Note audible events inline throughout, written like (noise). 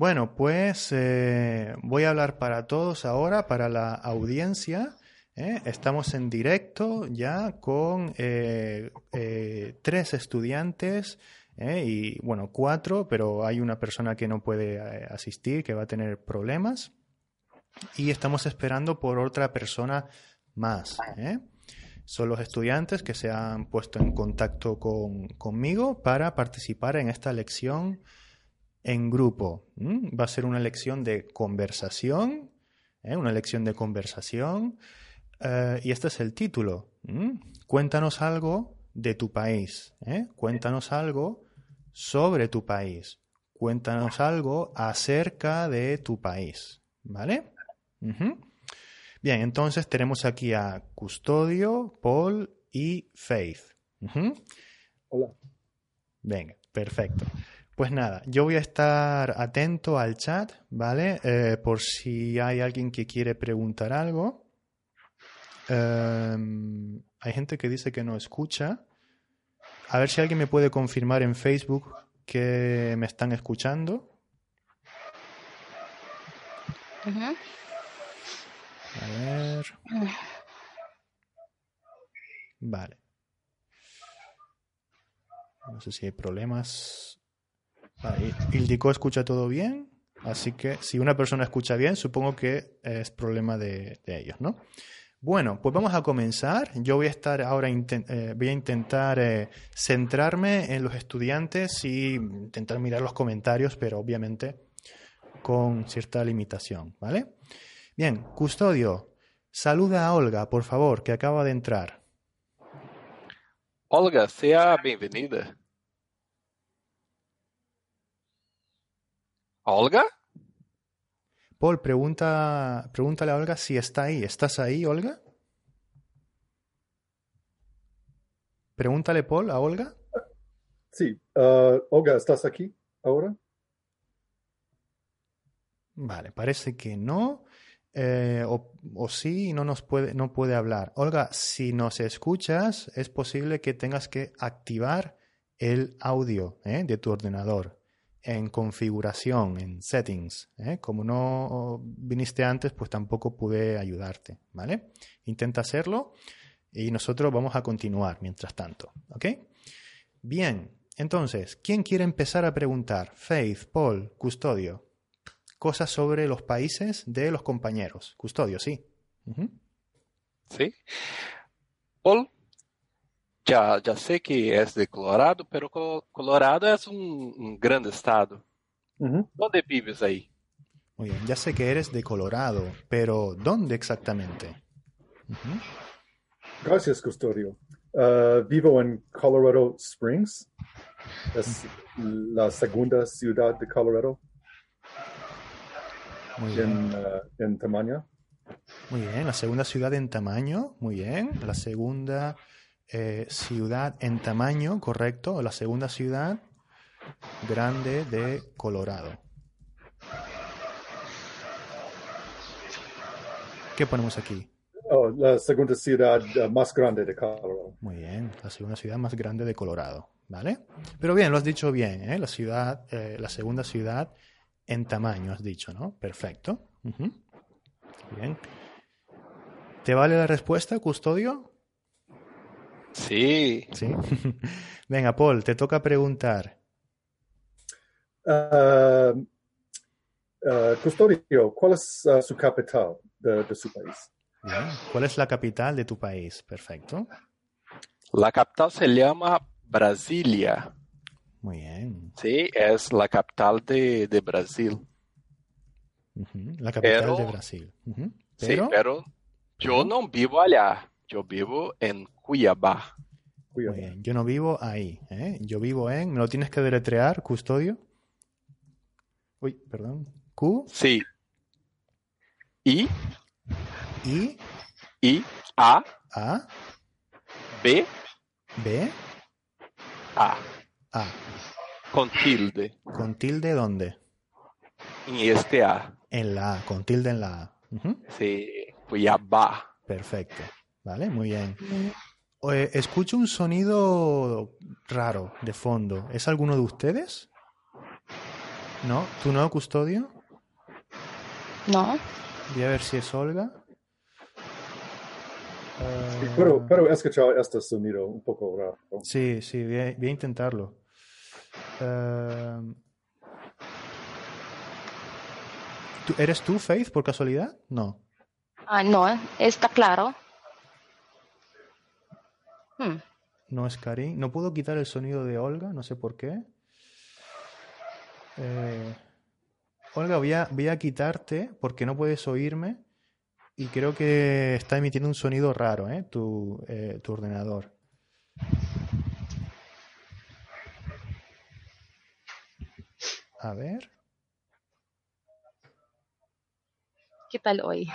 Bueno, pues eh, voy a hablar para todos ahora, para la audiencia. ¿eh? Estamos en directo ya con eh, tres estudiantes y, bueno, cuatro, pero hay una persona que no puede asistir, que va a tener problemas. Y estamos esperando por otra persona más. Son los estudiantes que se han puesto en contacto con, conmigo para participar en esta lección en grupo. Va a ser una lección de conversación, ¿eh? una lección de conversación. Eh, y este es el título. Cuéntanos algo de tu país. ¿eh? Cuéntanos algo sobre tu país. Cuéntanos algo acerca de tu país. ¿Vale? Bien, entonces tenemos aquí a Custodio, Paul y Faith. Hola. Venga, perfecto. Pues nada, yo voy a estar atento al chat, ¿vale? Eh, por si hay alguien que quiere preguntar algo. Em, hay gente que dice que no escucha. A ver si alguien me puede confirmar en Facebook que me están escuchando. A ver. Vale. No sé si hay problemas. Vale, Ildico escucha todo bien, así que si una persona escucha bien, supongo que es problema de, ellos, ¿no? Bueno, pues vamos a comenzar. Yo voy a estar ahora, eh, voy a intentar eh, centrarme en los estudiantes y intentar mirar los comentarios, pero obviamente con cierta limitación, ¿vale? Bien, custodio, saluda a Olga, por favor, que acaba de entrar. Olga, sea bienvenida. ¿Olga? Paul, pregunta, pregúntale a Olga si está ahí. ¿Estás ahí, Olga? Pregúntale, Paul, a Olga. Sí. Uh, Olga, ¿estás aquí ahora? Vale, parece que no. Eh, o, o, sí, no nos puede, no puede hablar. Olga, si nos escuchas, es posible que tengas que activar el audio ¿eh? de tu ordenador en configuración, en settings. ¿eh? Como no viniste antes, pues tampoco pude ayudarte, ¿vale? Intenta hacerlo y nosotros vamos a continuar mientras tanto, ¿ok? Bien, entonces, ¿quién quiere empezar a preguntar? Faith, Paul, Custodio. Cosas sobre los países de los compañeros. Custodio, sí. Sí. Paul, ya, ya sé que es de Colorado, pero Colorado es un, un grande estado. ¿Dónde vives ahí? Muy bien, ya sé que eres de Colorado, pero ¿dónde exactamente? Gracias, Custodio. Uh, vivo en Colorado Springs. Es la segunda ciudad de Colorado. Muy bien. En, uh, en tamaño. Muy bien, la segunda ciudad en tamaño. Muy bien. La segunda eh, ciudad en tamaño, correcto, la segunda ciudad grande de Colorado. ¿Qué ponemos aquí? Oh, la segunda ciudad uh, más grande de Colorado. Muy bien, la segunda ciudad más grande de Colorado, ¿vale? Pero bien, lo has dicho bien, ¿eh? La ciudad, eh, la segunda ciudad en tamaño, has dicho, ¿no? Perfecto. Bien. ¿Te vale la respuesta, custodio? Sí. Sí. (laughs) Venga, Paul, te toca preguntar. Uh, uh, custodio, ¿cuál es uh, su capital de, de su país? Bien. ¿Cuál es la capital de tu país? Perfecto. La capital se llama Brasilia. Muy bien. Sí, es la capital de, de Brasil. Uh -huh. La capital Pero- de Brasil. Ujú. Sí, pero yo no vivo allá. Yo vivo en Cuiabá. Muy bien. Yo no vivo ahí. ¿eh? Yo vivo en. ¿Me lo tienes que deletrear, custodio? Uy, perdón. Q, Sí. I, I, I, A, A, B, B, A. A. Con tilde. ¿Con tilde dónde? En este A. En la A. Con tilde en la A. Ujú. Sí, Cuiabá. Perfecto. Vale, muy bien. Eh, escucho un sonido raro de fondo. ¿Es alguno de ustedes? No, ¿tú no, Custodio? No. Voy a ver si es Olga. Sí, pero, pero he escuchado este sonido un poco raro. Sí, sí, voy a, voy a intentarlo. Eh, ¿tú- ¿Eres tú, Faith, por casualidad? No. Ah, no, está claro. Hmm. No es Karim. No puedo quitar el sonido de Olga, no sé por qué. Eh, Olga, voy a, voy a quitarte porque no puedes oírme y creo que está emitiendo un sonido raro, ¿eh? Tu, eh, tu ordenador. A ver. ¿Qué tal hoy?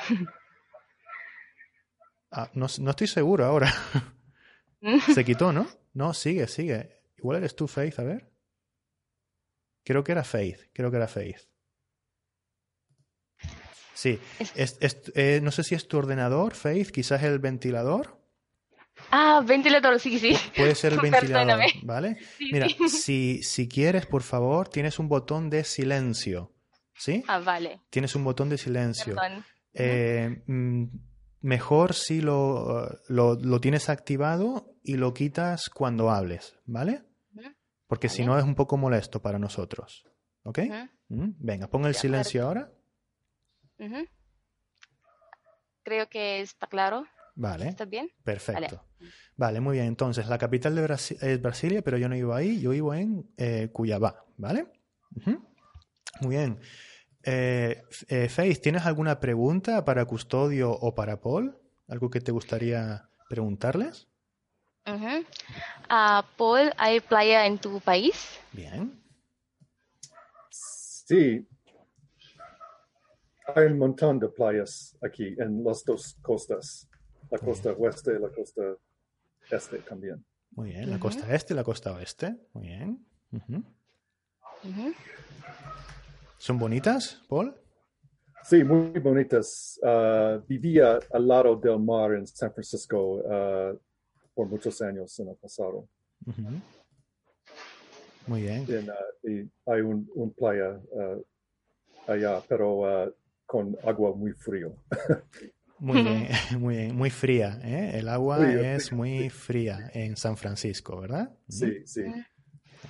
Ah, no, no estoy seguro ahora. (laughs) Se (laughs) quitó, ¿no? No, sigue, sigue. Igual eres tú, Faith, a ver. Creo que era Faith, creo que era Faith. Sí, es- es- eh, no sé si es tu ordenador, Faith, quizás el ventilador. Ah, ventilador, sí, sí. Puede ser el (laughs) ventilador, Perdóname. ¿vale? Sí, Mira, sí. si, si quieres, por favor, tienes un botón de silencio, ¿sí? Ah, vale. Tienes un botón de silencio. Perdón. Eh, mm, mejor si lo, lo, lo tienes activado y lo quitas cuando hables, ¿vale? Porque si Vale. no es un poco molesto para nosotros. ¿Ok? Ujú, Mm, Venga, pon el silencio ahora. ujú. Creo que está claro. Vale, ¿Está bien? perfecto. Vale, muy bien. Entonces, la capital de Brasi- es Brasilia, pero yo no vivo ahí, yo vivo en eh, Cuyabá, ¿vale? Ujú. Muy bien. Eh, eh, Faith, ¿tienes alguna pregunta para Custodio o para Paul? ¿Algo que te gustaría preguntarles? Ujú. Ah, Paul, ¿hay playa en tu país? Bien. Sí. Hay un montón de playas aquí en las dos costas. La costa oeste y la costa este también. Muy bien, la Ujú. costa este y la costa oeste. Muy bien. Ujú. ¿Son bonitas, Paul? Sí, muy bonitas. Ah, vivía al lado del mar en San Francisco ah, por muchos años en el pasado. Muy bien. En, ah, y hay un, un playa allá, pero con agua muy frío. (laughs) Muy bien, (laughs) (laughs) muy bien, muy fría, ¿eh? El agua Frío, es frío, muy fría en San Francisco, ¿verdad? Sí, sí.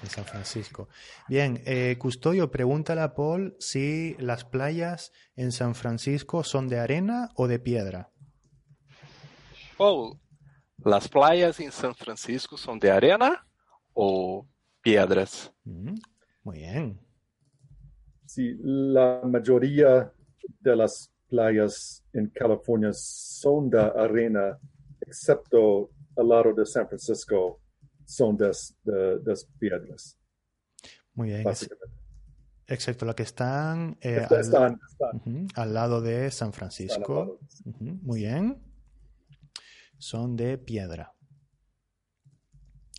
En San Francisco. Bien, eh, Custodio, pregúntale a Paul si las playas en San Francisco son de arena o de piedra. Paul, ¿las playas en San Francisco son de arena o piedras? Ujú. Muy bien. Sí, la mayoría de las playas en California son de arena, excepto al lado de San Francisco, son de, de- de piedras, Muy bien. Básicamente. excepto las que están, eh, Está- al, están, al lado de San Francisco. Muy bien. Son de piedra.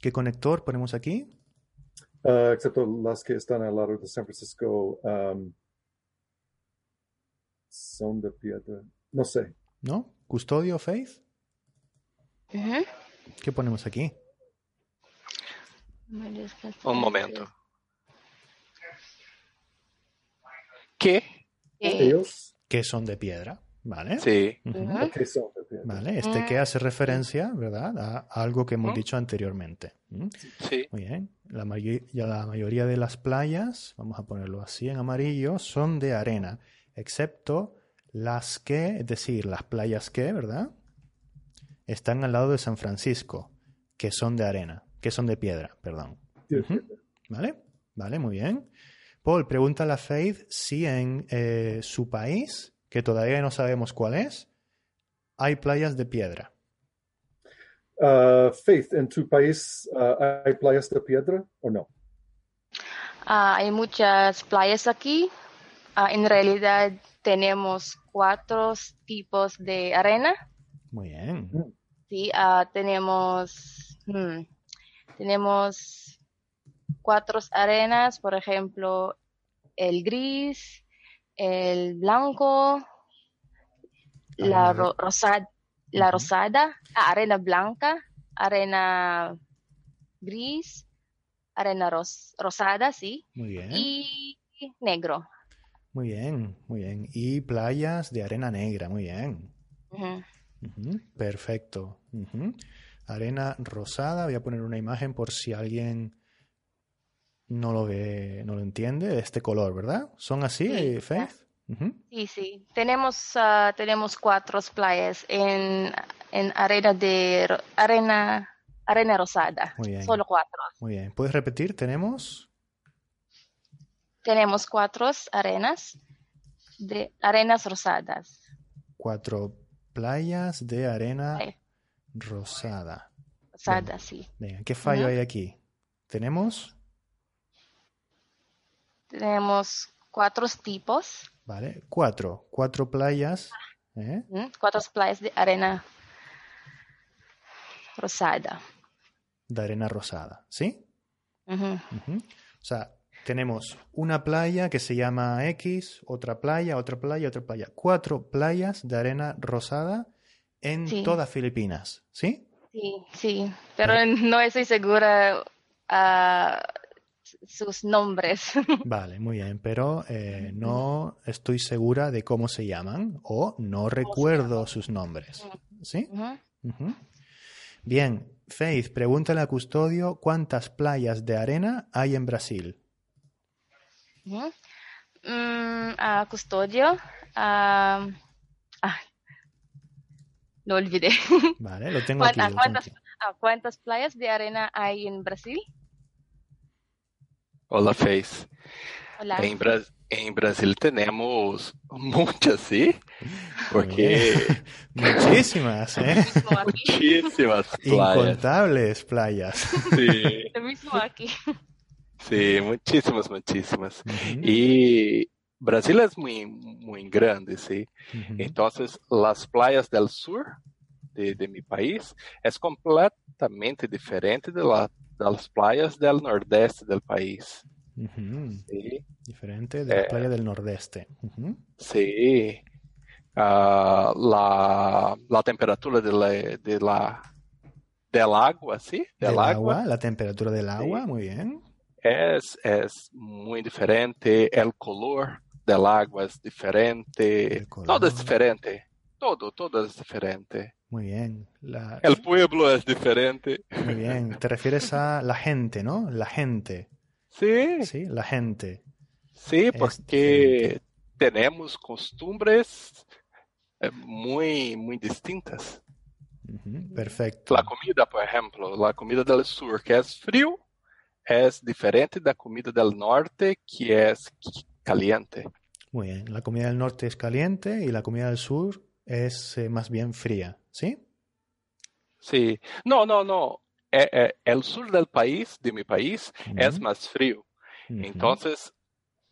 ¿Qué conector ponemos aquí? Ah, excepto las que están al lado de San Francisco, um, son de piedra. No sé. ¿No? ¿Custodio, Faith? Ujú. ¿Qué ponemos aquí? Un momento. ¿Qué? Ellos, Que son de piedra, ¿vale? Sí. Vale, este que hace referencia, ¿verdad? A algo que hemos dicho anteriormente. ¿Mm? Sí. Muy bien. La, la mayoría de las playas, vamos a ponerlo así en amarillo, son de arena, excepto las que, es decir, las playas que, ¿verdad? Están al lado de San Francisco, que son de arena, que son de piedra, perdón. ¿Vale? Vale, muy bien. Paul, pregunta a Faith si en eh, su país, que todavía no sabemos cuál es, hay playas de piedra. Ah, Faith, ¿en tu país ah, hay playas de piedra o no? Ah, hay muchas playas aquí. Ah, en realidad tenemos cuatro tipos de arena. Muy bien. Sí, ah, tenemos, hmm, tenemos cuatro arenas, por ejemplo, el gris, el blanco, la ro- rosa- la rosada, ah, arena blanca, arena gris, arena ros- rosada, sí, Muy bien. y negro. Muy bien, muy bien. Y playas de arena negra, muy bien. Perfecto. Arena rosada, voy a poner una imagen por si alguien no lo ve, no lo entiende, este color, ¿verdad? ¿Son así, sí, Faith? Sí, sí. Tenemos, ah, tenemos cuatro playas en, en arena de arena arena rosada. Muy bien. Solo cuatro. Muy bien. ¿Puedes repetir? Tenemos. Tenemos cuatro arenas de arenas rosadas. Cuatro playas de arena rosada. Rosada, sí. Venga, ¿qué fallo hay aquí? ¿Tenemos? Tenemos cuatro tipos. Vale, cuatro. Cuatro playas. ¿eh? Cuatro playas de arena rosada. De arena rosada, ¿sí? O sea, tenemos una playa que se llama X, otra playa, otra playa, otra playa. Cuatro playas de arena rosada en todas Filipinas, ¿sí? Sí, sí, pero (laughs) no estoy segura uh, sus nombres. (laughs) Vale, muy bien, pero eh, no estoy segura de cómo se llaman o no recuerdo sus nombres, ¿sí? Bien, Faith, pregúntale a Custodio cuántas playas de arena hay en Brasil. Mm, a custodio. ah, lo olvidé. (laughs) Vale, lo tengo aquí. ¿cuántas, playas de arena hay en Brasil? Hola, Faith. Hola. En, Brasil tenemos muchas, ¿sí? Porque... (laughs) Muchísimas, ¿eh? Muchísimas playas. Incontables playas. Sí. Lo mismo aquí. Sí, muchísimas, muchísimas. Y Brasil es muy, muy grande, ¿sí? Entonces, las playas del sur de, mi país es completamente diferente de, las playas del nordeste del país. Diferente de la eh, playa del nordeste. Sí. Ah, la, temperatura de la, de la, del agua, ¿sí? Del, agua. La temperatura del agua, muy bien es, es muy diferente, el color del agua es diferente, todo es diferente, todo, todo es diferente. Muy bien. El pueblo es diferente. Muy bien. Te refieres a la gente, ¿no? La gente. Sí. Sí, la gente. Sí, porque tenemos costumbres eh, muy, muy distintas. Perfecto. La comida, por ejemplo, la comida del sur, que es frío, es diferente de la comida del norte, que es caliente. Muy bien, la comida del norte es caliente y la comida del sur es eh, más bien fría, ¿sí? Sí, no, no, no. Eh, eh, el sur del país, de mi país, es más frío. Entonces,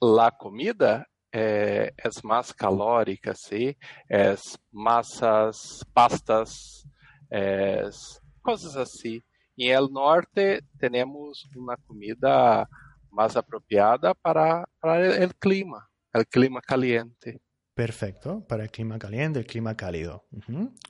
la comida es más calórica, ¿sí? Es masas, pastas, es cosas así. Y en el norte tenemos una comida más apropiada para, el, clima, el clima caliente. Perfecto, para el clima caliente, el clima cálido.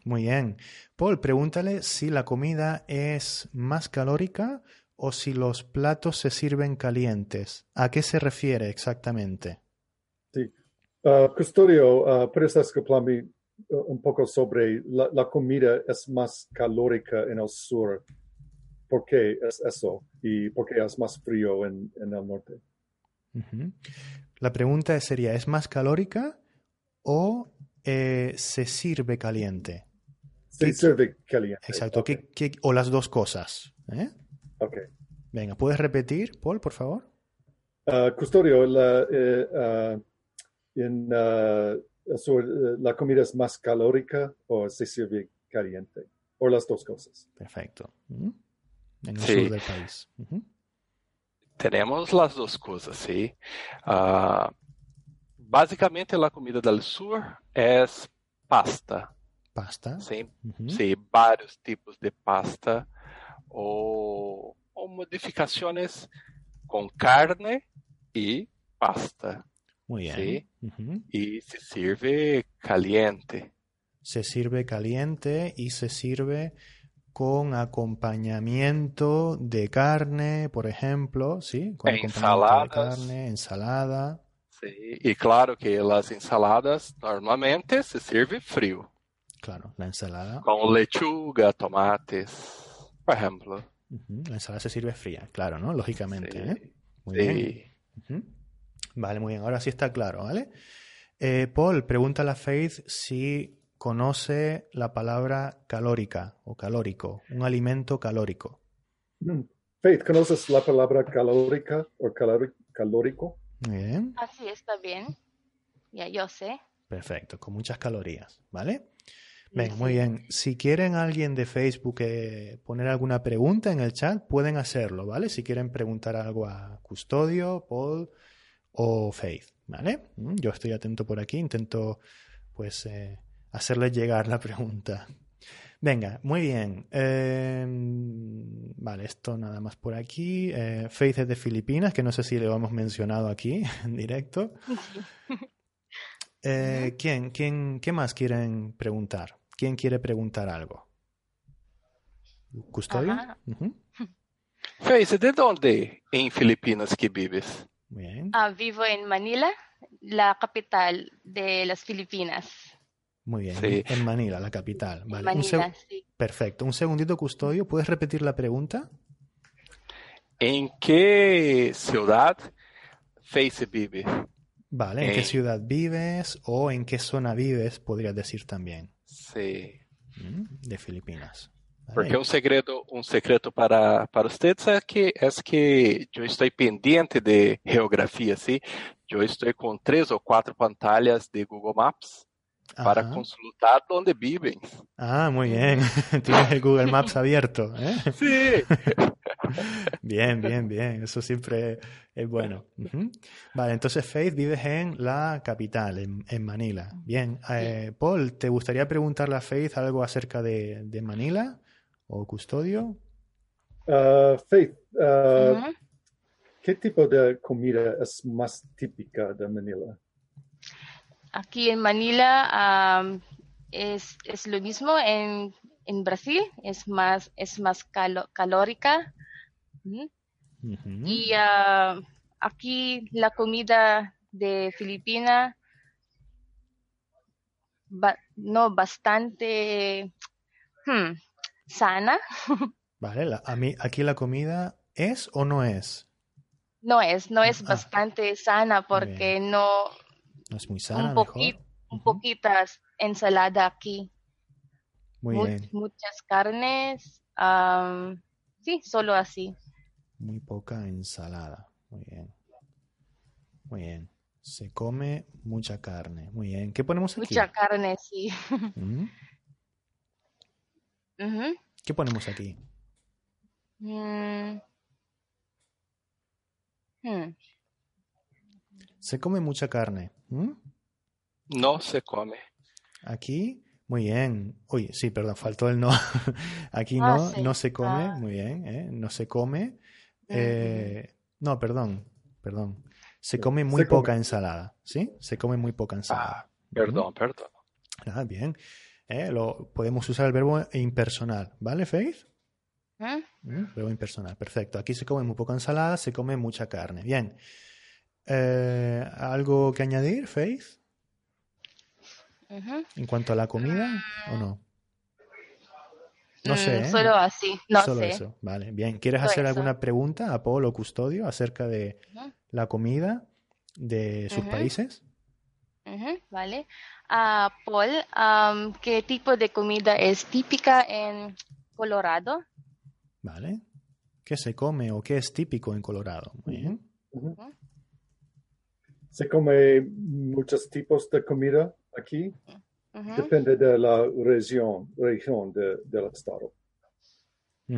Muy bien. Paul, pregúntale si la comida es más calórica o si los platos se sirven calientes. ¿A qué se refiere exactamente? Sí. Uh, custodio, uh, ¿puedes explicarme un poco sobre la, la, comida es más calórica en el sur por qué es eso y por qué es más frío en, el norte. La pregunta sería, ¿es más calórica o eh, se sirve caliente? Se sirve caliente. Exacto, o las dos cosas. ¿eh? Ok. Venga, ¿puedes repetir, Paul, por favor? Uh, custodio, la, eh, uh, en, uh, ¿la comida es más calórica o se sirve caliente? O las dos cosas. Perfecto en el sur del país. Tenemos las dos cosas, sí. Uh, básicamente la comida del sur es pasta. Pasta. Sí, sí varios tipos de pasta o, o modificaciones con carne y pasta. Muy bien. ¿sí? Y se sirve caliente. Se sirve caliente y se sirve con acompañamiento de carne, por ejemplo, ¿sí? Con de carne, ensalada. Sí, y claro que las ensaladas normalmente se sirve frío. Claro, la ensalada. Con lechuga, tomates, por ejemplo. La ensalada se sirve fría, claro, ¿no? Lógicamente. ¿eh? Muy bien. Vale, muy bien. Ahora sí está claro, ¿vale? Eh, Paul, pregunta a la Faith si conoce la palabra calórica o calórico, un alimento calórico. Mm. Faith, ¿conoces la palabra calórica o calórico? Bien. Así está bien. Ya yo sé. Perfecto, con muchas calorías, ¿vale? muy bien. Si quieren alguien de Facebook eh, poner alguna pregunta en el chat, pueden hacerlo, ¿vale? Si quieren preguntar algo a Custodio, Paul o Faith, ¿vale? Mm, yo estoy atento por aquí, intento pues eh, hacerles llegar la pregunta. Venga, muy bien. Em, vale, esto nada más por aquí. Eh, Faith es de Filipinas, que no sé si lo hemos mencionado aquí (laughs) en directo. (laughs) ¿quién, quién, ¿Qué más quieren preguntar? ¿Quién quiere preguntar algo? ¿Custodio? ¿de dónde en Filipinas que vives? Bien. Ah, vivo en Manila, la capital de las Filipinas. Muy bien, en Manila, la capital. Vale. Manila, sí. Perfecto. Un segundito, Custodio. ¿Puedes repetir la pregunta? ¿En qué ciudad Face vive? Vale, ¿en qué ciudad vives o en qué zona vives? Podrías decir también. Sí. Mm, de Filipinas. Porque un secreto, un secreto para, para ustedes es que, es que yo estoy pendiente de geografía, ¿sí? Yo estoy con tres o cuatro pantallas de Google Maps para consultar dónde viven. Ah, muy bien. (laughs) Tienes el Google Maps abierto. ¿eh? Sí. (laughs) bien, bien, bien. Eso siempre es bueno. Vale, entonces Faith vives en la capital, en, Manila. Bien. Eh, Paul, ¿te gustaría preguntarle a Faith algo acerca de, Manila o custodio? Uh, Faith, uh, ¿qué tipo de comida es más típica de Manila? Aquí en Manila es, es, lo mismo. En, en, Brasil es más, es más calórica. Y ah, aquí la comida de Filipinas, no bastante hmm, sana. (laughs) Vale, a mí, aquí la comida es o no es? No es, no es ah. bastante sana porque no, no es muy sana. Un, poquito, un poquitas ensalada aquí. Muy bien. Muchas carnes. sí, solo así. Muy poca ensalada. Muy bien. Muy bien. Se come mucha carne. Muy bien. ¿Qué ponemos aquí? Mucha carne, sí. (laughs) ¿Qué ponemos aquí? Mm. Hmm. Se come mucha carne. No se come. Aquí, muy bien. Uy, sí, perdón, faltó el no. (laughs) Aquí ah, no, no se come, ah. muy bien, ¿eh? no se come. Eh, no, perdón, perdón. Se come muy poca ensalada, ¿sí? Se come muy poca ensalada. Ah, perdón, perdón. Ah, bien. Eh, lo, podemos usar el verbo impersonal, ¿vale, Faith? ¿Eh? Verbo impersonal, perfecto. Aquí se come muy poca ensalada, se come mucha carne. Bien. Eh, ¿Algo que añadir, Faith? En cuanto a la comida, ¿o no? No sé. Mm, ¿eh? Solo así, no Solo sé. eso, vale, bien. ¿Quieres hacer alguna pregunta a Paul o Custodio acerca de la comida de sus países? vale. Uh, Paul, ¿qué tipo de comida es típica en Colorado? Vale. ¿Qué se come o qué es típico en Colorado? Muy bien se come muchos tipos de comida aquí. Depende de la región, región del estado.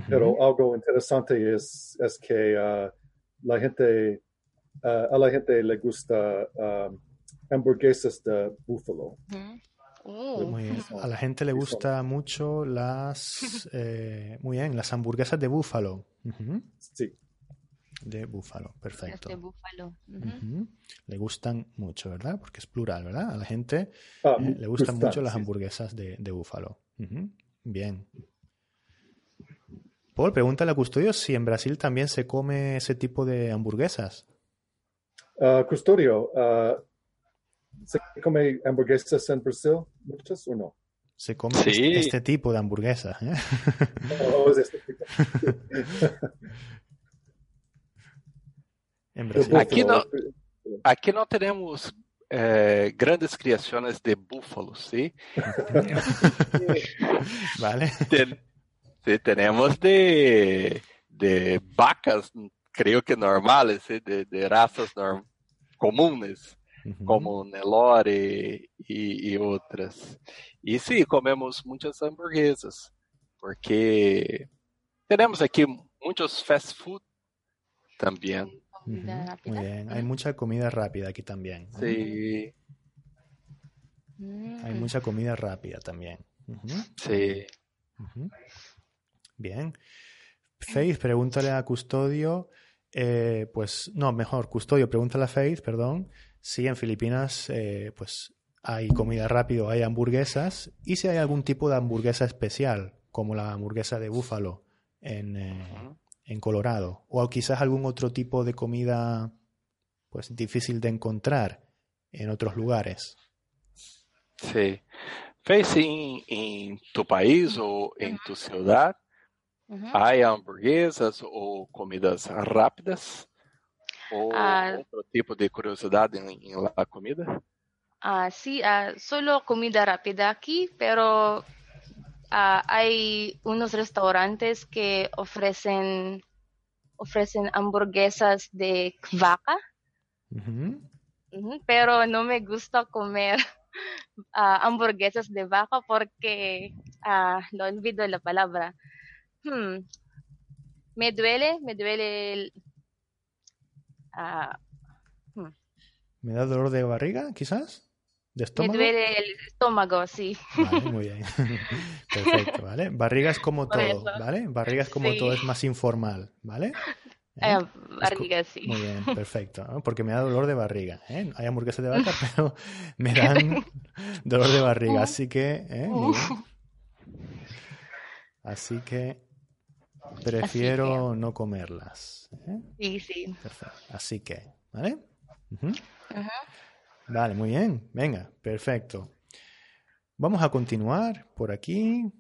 Pero algo interesante es, es que uh, la gente, uh, a la gente le gusta um, hamburguesas de búfalo. A la gente le gusta mucho las, (laughs) eh, muy bien, las hamburguesas de búfalo. Sí. De búfalo, perfecto. De búfalo. Le gustan mucho, ¿verdad? Porque es plural, ¿verdad? A la gente ah, eh, le gustan mucho las hamburguesas de, búfalo. Bien. Paul, pregúntale a Custodio si en Brasil también se come ese tipo de hamburguesas. Uh, custodio, uh, ¿se come hamburguesas en Brasil? ¿Muchas o no? Se come este, este, tipo de hamburguesa. ¿eh? Oh, es este tipo. (laughs) Aquí no, aquí no tenemos eh, grandes criaciones de búfalos, (laughs) ¿sí? vale. Ten, sí, tenemos de, de vacas creo que normales, de, de razas norm comunes, como Nelore y, y, otras. Y sí, comemos muchas hamburguesas, porque tenemos aquí muchos fast food también. Muy bien, hay mucha comida rápida aquí también. Sí. Hay mucha comida rápida también. Sí. Bien. Faith, pregúntale a Custodio eh, pues no, mejor, custodio, pregúntale a Faith, perdón, si en Filipinas eh, pues hay comida rápida, hay hamburguesas y si hay algún tipo de hamburguesa especial, como la hamburguesa de búfalo en, eh, en Colorado, o quizás algún otro tipo de comida pues difícil de encontrar en otros lugares. Sí. Faith, en tu país o en tu ciudad, Uhum. Há hamburguesas ou comidas rápidas? Ou ah, outro tipo de curiosidade em, em la comida? Ah, sí, ah, solo comida rápida aquí, pero ah, hay unos restaurantes que ofrecen ofrecen hamburguesas de vaca, pero no me gusta comer uh, (laughs) hamburguesas de vaca porque uh, no olvido la palabra. Hmm. Me duele, me duele el... Ah, hmm. ¿Me da dolor de barriga, quizás? ¿De estómago? Me duele el estómago, sí. Vale, muy (laughs) bien. (laughs) Perfecto, ¿vale? Barriga es como todo, ¿vale? Barriga es como todo, es más informal, ¿vale? (laughs) ¿Eh? barriga, sí. Muy bien, perfecto. Porque me da dolor de barriga. ¿eh? Hay hamburguesas de vaca, pero me dan dolor de barriga. Así que, ¿eh? Así que Prefiero no comerlas. ¿eh? Sí, sí. Perfecto. Así que, ¿vale? Vale, muy bien. Venga, perfecto. Vamos a continuar por aquí.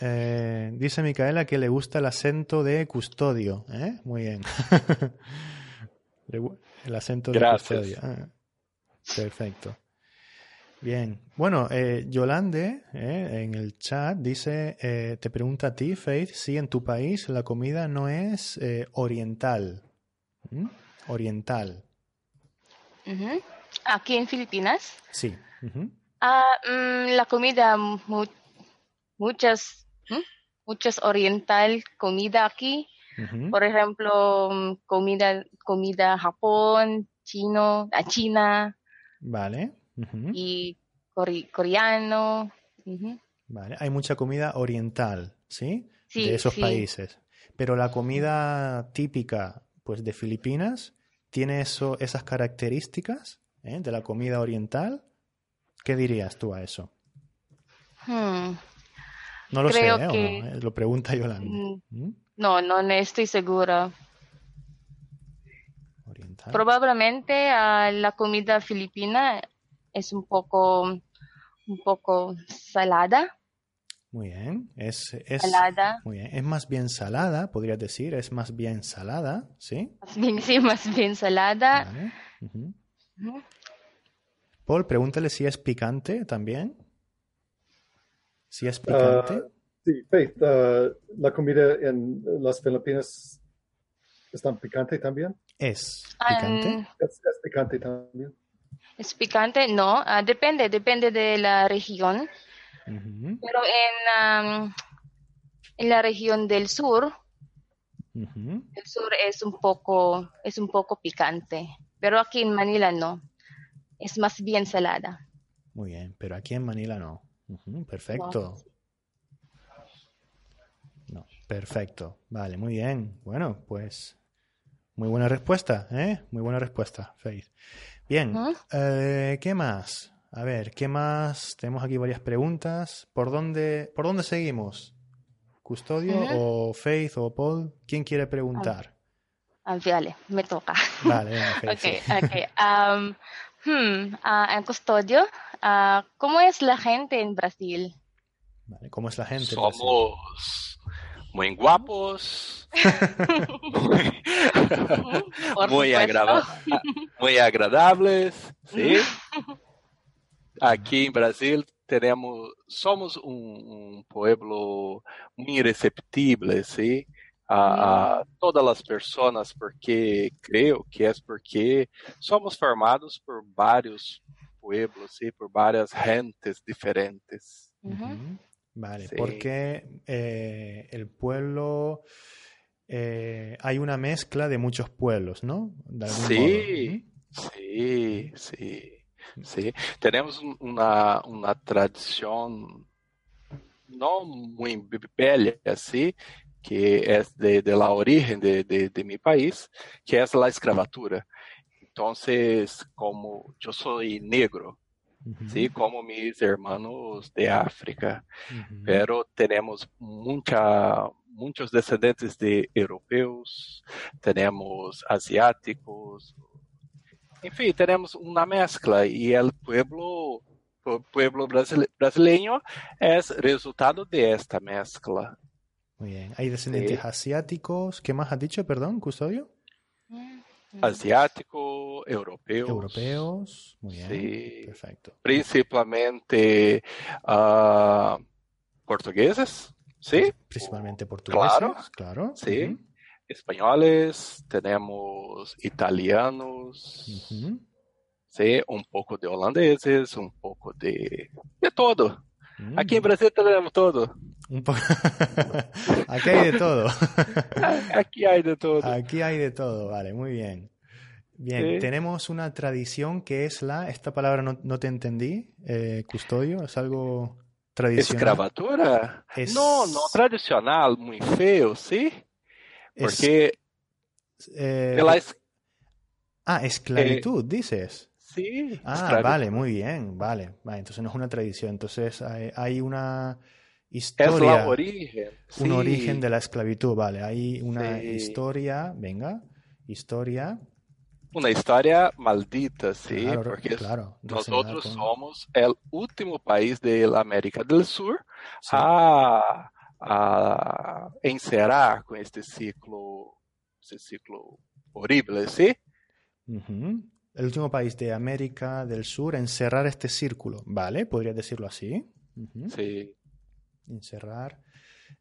Eh, dice Micaela que le gusta el acento de custodio. ¿eh? Muy bien. (laughs) el acento de custodio. Ah, perfecto. Bien, bueno, eh, Yolande eh, en el chat dice, eh, te pregunta a ti, Faith, si en tu país la comida no es oriental. ¿Mm? Oriental. Aquí en Filipinas. Sí. Ah, mm, la comida, muchas, muchas oriental comida aquí. Por ejemplo, comida, comida Japón, chino, a China. Vale y coreano. Vale, hay mucha comida oriental, ¿sí? de esos países. Pero la comida típica, pues, de Filipinas, ¿tiene eso, esas características ¿eh? de la comida oriental? ¿Qué dirías tú a eso? Hmm. No lo sé, ¿eh? ¿eh? lo pregunta Yolanda. Mm, ¿Mm? No, no, no estoy segura. Oriental. Probablemente la comida filipina es un poco, un poco salada. Muy bien, es, es salada. Muy bien, es más bien salada, podrías decir, es más bien salada, ¿sí? sí, más bien salada. Paul, pregúntale si es picante también. Si es picante. Ah, sí, Faith, ah, la comida en las Filipinas es tan picante también. Es picante. es picante también. ¿Es picante? No, uh, depende, depende de la región. Pero en, en la región del sur, el sur es un poco, es un poco picante. Pero aquí en Manila no. Es más bien salada. Muy bien, pero aquí en Manila no. perfecto. No, perfecto. Vale, muy bien. Bueno, pues muy buena respuesta, ¿eh? Muy buena respuesta, Faith. Bien, eh, ¿qué más? A ver, ¿qué más? Tenemos aquí varias preguntas. ¿Por dónde, por dónde seguimos? ¿Custodio o Faith o Paul? ¿Quién quiere preguntar? Ah, vale, me toca. Vale, (laughs) okay, okay. Um, hmm, uh, en custodio, uh, ¿cómo es la gente en Brasil? Vale, ¿cómo es la gente? Somos muy guapos, (laughs) muy, muy, agrada (laughs) muy agradables, ¿sí? Aquí en Brasil tenemos, somos un, un pueblo muy receptible, ¿sí? a, a, todas as pessoas, porque creio que é porque somos formados por vários pueblos e por várias gentes diferentes. Uh Vale, sí. porque eh, el pueblo eh, hay una mezcla de muchos pueblos, ¿no? sí, modo. sí, sí, sí. Tenemos una, una tradición no muy bella, ¿sí? que é de, de la origen de, de, de, mi país, que é a escravatura. Entonces, como yo soy negro, uh -huh. ¿sí? como mis hermanos de África, uh -huh. pero tenemos mucha, muchos descendentes de europeos, tenemos asiáticos, enfim, tenemos una mezcla y el pueblo, pueblo brasileño es resultado de esta mezcla. Muy bien. Hay descendientes sí. asiáticos. ¿Qué más has dicho, perdón, Custodio? Asiático, europeos. Europeos. Muy bien. Sí. Perfecto. Principalmente uh, portugueses. Sí. Principalmente portugueses. Claro. Claro. Sí. Uh -huh. Españoles. Tenemos italianos. Uh -huh. Sí. Un poco de holandeses. Un poco de. De todo. Aquí en Brasil tenemos todo. Un po (laughs) Aquí hay de todo. (laughs) Aquí hay de todo. Aquí hay de todo, vale, muy bien. Bien, ¿Sí? tenemos una tradición que es la, esta palabra no, no te entendí, eh, custodio, es algo tradicional. Escravatura? Es... No, no tradicional, muy feo, ¿sí? Porque... Es, eh... la es... Ah, esclavitud, eh... dices. Sí. Ah, esclavitud. vale, muy bien, vale. vale. Entonces no es una tradición, entonces hay, hay una historia. Es la origen. Un sí. origen de la esclavitud, vale. Hay una sí. historia, venga, historia. Una historia maldita, sí, claro, porque claro, nosotros con... somos el último país de la América del Sur sí. a, a encerrar con este ciclo, este ciclo horrible, ¿sí? Uh -huh. El último país de América del Sur a encerrar este círculo, ¿vale? ¿Podría decirlo así? Uh -huh. Sí encerrar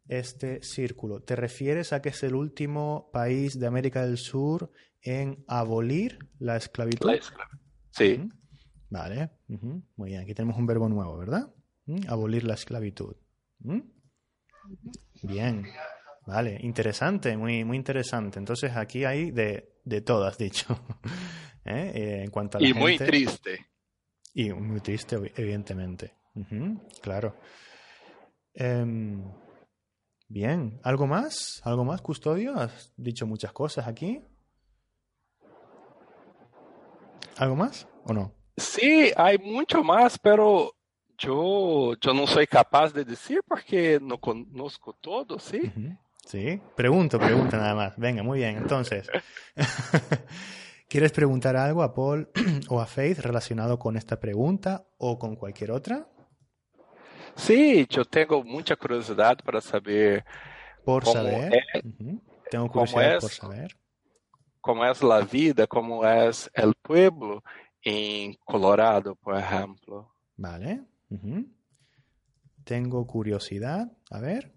este círculo. ¿Te refieres a que es el último país de América del Sur en abolir la esclavitud? La esclavitud. Sí. Uh -huh. Vale. Muy bien. Aquí tenemos un verbo nuevo, ¿verdad? Abolir la esclavitud. Bien. Vale. Interesante. Muy, muy interesante. Entonces aquí hay de, de todo, has (laughs) dicho. ¿Eh? Eh, en cuanto a la y gente... muy triste. Y muy triste, evidentemente. Claro. Eh, bien, ¿algo más? ¿Algo más, Custodio? Has dicho muchas cosas aquí. ¿Algo más o no? Sí, hay mucho más, pero yo, yo no soy capaz de decir porque no conozco todo, ¿sí? Uh -huh. Sí, pregunto, pregunta nada más. Venga, muy bien. Entonces, (laughs) ¿quieres preguntar algo a Paul (clears throat) o a Faith relacionado con esta pregunta o con cualquier otra? Sí, yo tengo mucha curiosidad para saber. Por cómo saber. Es, uh -huh. Tengo curiosidad es, por saber. Cómo es la vida, cómo es el pueblo en Colorado, por ejemplo. Vale. Uh -huh. Tengo curiosidad. A ver.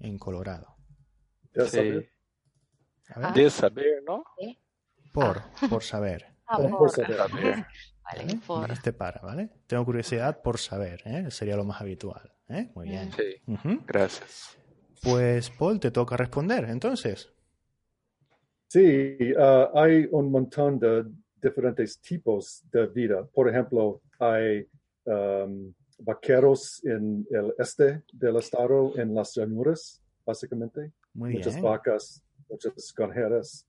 En Colorado. De sí. saber. Ah. De saber, ¿no? ¿Sí? Por, por saber. Ah, por saber. (laughs) Vale, por. Para, ¿vale? Tengo curiosidad por saber, ¿eh? Sería lo más habitual. ¿eh? Muy bien. Sí, Uh -huh. gracias. Pues, Paul, te toca responder, entonces. Sí, uh, hay un montón de diferentes tipos de vida. Por ejemplo, hay um, vaqueros en el este del estado, en las llanuras, básicamente. Muy muchas bien. vacas, muchas granjeras,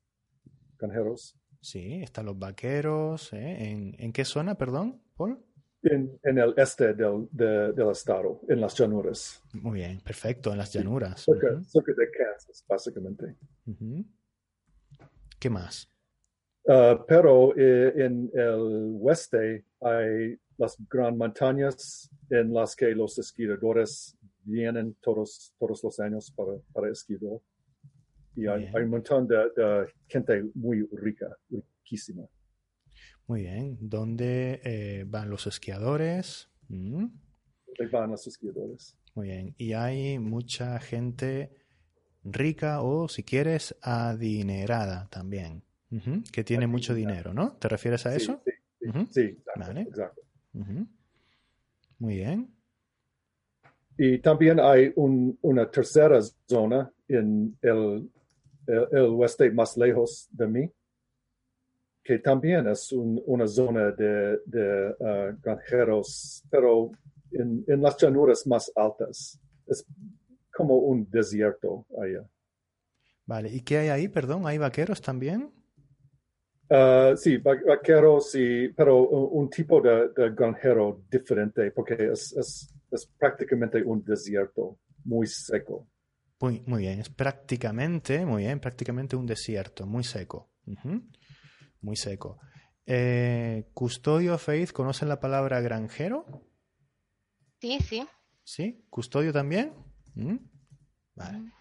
granjeros. Sí, están los vaqueros. ¿eh? ¿En, ¿En qué zona, perdón, Paul? En, el este del, del, estado, en las llanuras. Muy bien, perfecto, en las llanuras. Cerca, de Kansas, básicamente. ¿Qué más? Uh, pero eh, en el oeste hay las grandes montañas en las que los esquiadores vienen todos, todos los años para, para esquiar. Y hay, hay, un montón de, gente muy rica, riquísima. Muy bien. ¿Dónde eh, van los esquiadores? ¿Mm? van los esquiadores? Muy bien. Y hay mucha gente rica o, si quieres, adinerada también, que tiene mucho dinero, ¿no? ¿Te refieres a eso? Sí, exacto. Muy bien. Y también hay una tercera zona en el, el, oeste más lejos de mí, que también es una zona de, de uh, granjeros, pero en, en, las llanuras más altas. Es como un desierto allá. Vale, ¿y qué hay ahí? Perdón, ¿hay vaqueros también? Uh, sí, vaqueros, sí, pero un tipo de, de granjero diferente, porque es, es es prácticamente un desierto muy seco. Muy, muy bien, es prácticamente, muy bien, prácticamente un desierto, muy seco. Muy seco. Eh, ¿Custodio Faith conocen la palabra granjero? Sí, sí. ¿Sí? ¿Custodio también? ¿Mm? Vale. Mm.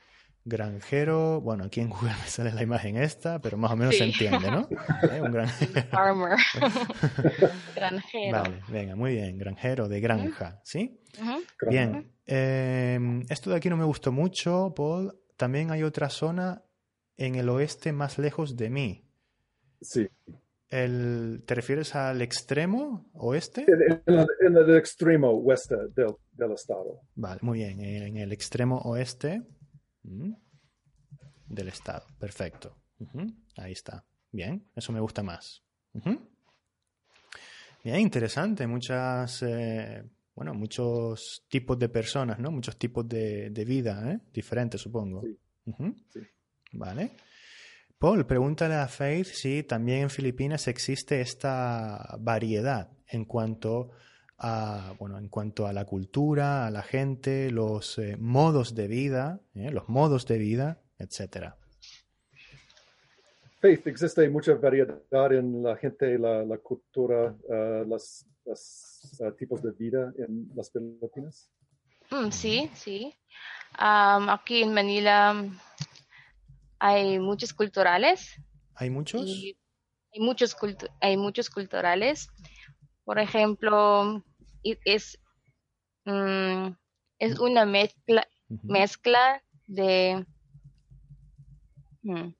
Granjero, bueno, aquí en Google (laughs) me sale la imagen esta, pero más o menos se entiende, ¿no? (laughs) ¿Eh? Un Farmer. (laughs) granjero. Vale, venga, muy bien, granjero de granja, ¿sí? Bien, em, esto de aquí no me gustó mucho, Paul. También hay otra zona en el oeste más lejos de mí. Sí. El, ¿Te refieres al extremo oeste? En, el extremo oeste del, del, estado. Vale, muy bien. En el extremo oeste del Estado. Perfecto. Ahí está. Bien, eso me gusta más. Bien, interesante. Muchas, eh, bueno, muchos tipos de personas, ¿no? Muchos tipos de, vida, ¿eh? Diferentes, supongo. Vale. Paul, pregúntale a Faith si también en Filipinas existe esta variedad en cuanto bueno, en cuanto a la cultura, a la gente, los eh, modos de vida, ¿eh? los modos de vida, etcétera. Faith, existe mucha variedad en la gente, la, la cultura, uh, los uh, tipos de vida en las Filipinas. Mm, sí, sí. aquí en Manila hay muchos culturales. ¿Hay muchos? hay muchos, hay muchos culturales. Por ejemplo, es, mm, es una mezcla, mezcla de mm,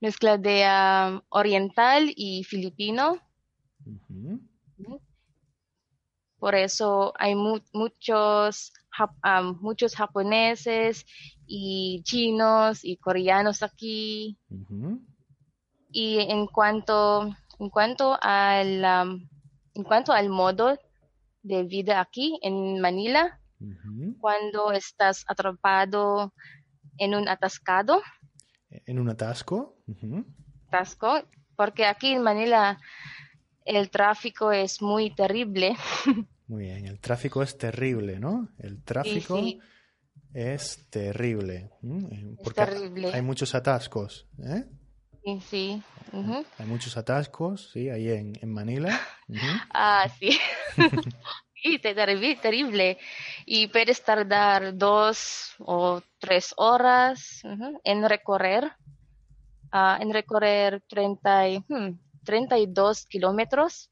mezcla de oriental y filipino. Por eso hay muchos, muchos japoneses y chinos y coreanos aquí. Y en cuanto, en cuanto al, en cuanto al modo de vida aquí en Manila cuando estás atrapado en un atascado. ¿En un atasco? Atasco, porque aquí en Manila el tráfico es muy terrible. (laughs) Muy bien, el tráfico es terrible, ¿no? El tráfico es terrible. Porque terrible. hay muchos atascos, ¿eh? Sí, sí. Hay muchos atascos, sí, ahí en, en Manila. (laughs) Ah, sí. (laughs) sí, terrible, terrible. Y puedes tardar dos o tres horas en recorrer, uh, en recorrer 30, 32 hmm, kilómetros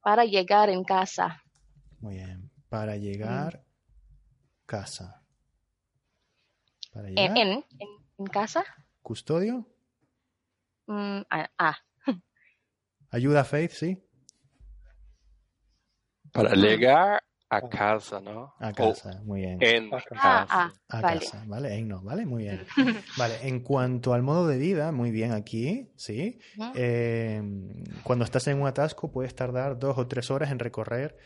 para llegar en casa. Muy bien, para llegar casa. Para llegar. ¿En, en, casa? ¿Custodio? Mm, ah, ah. (laughs) Ayuda Faith, sí. Para llegar a casa, ¿no? A casa, muy bien. En casa. Ah, a casa, ¿vale? En no, ¿vale? Muy bien. (laughs) Vale, en cuanto al modo de vida, muy bien aquí, ¿sí? Em, cuando estás en un atasco puedes tardar dos o tres horas en recorrer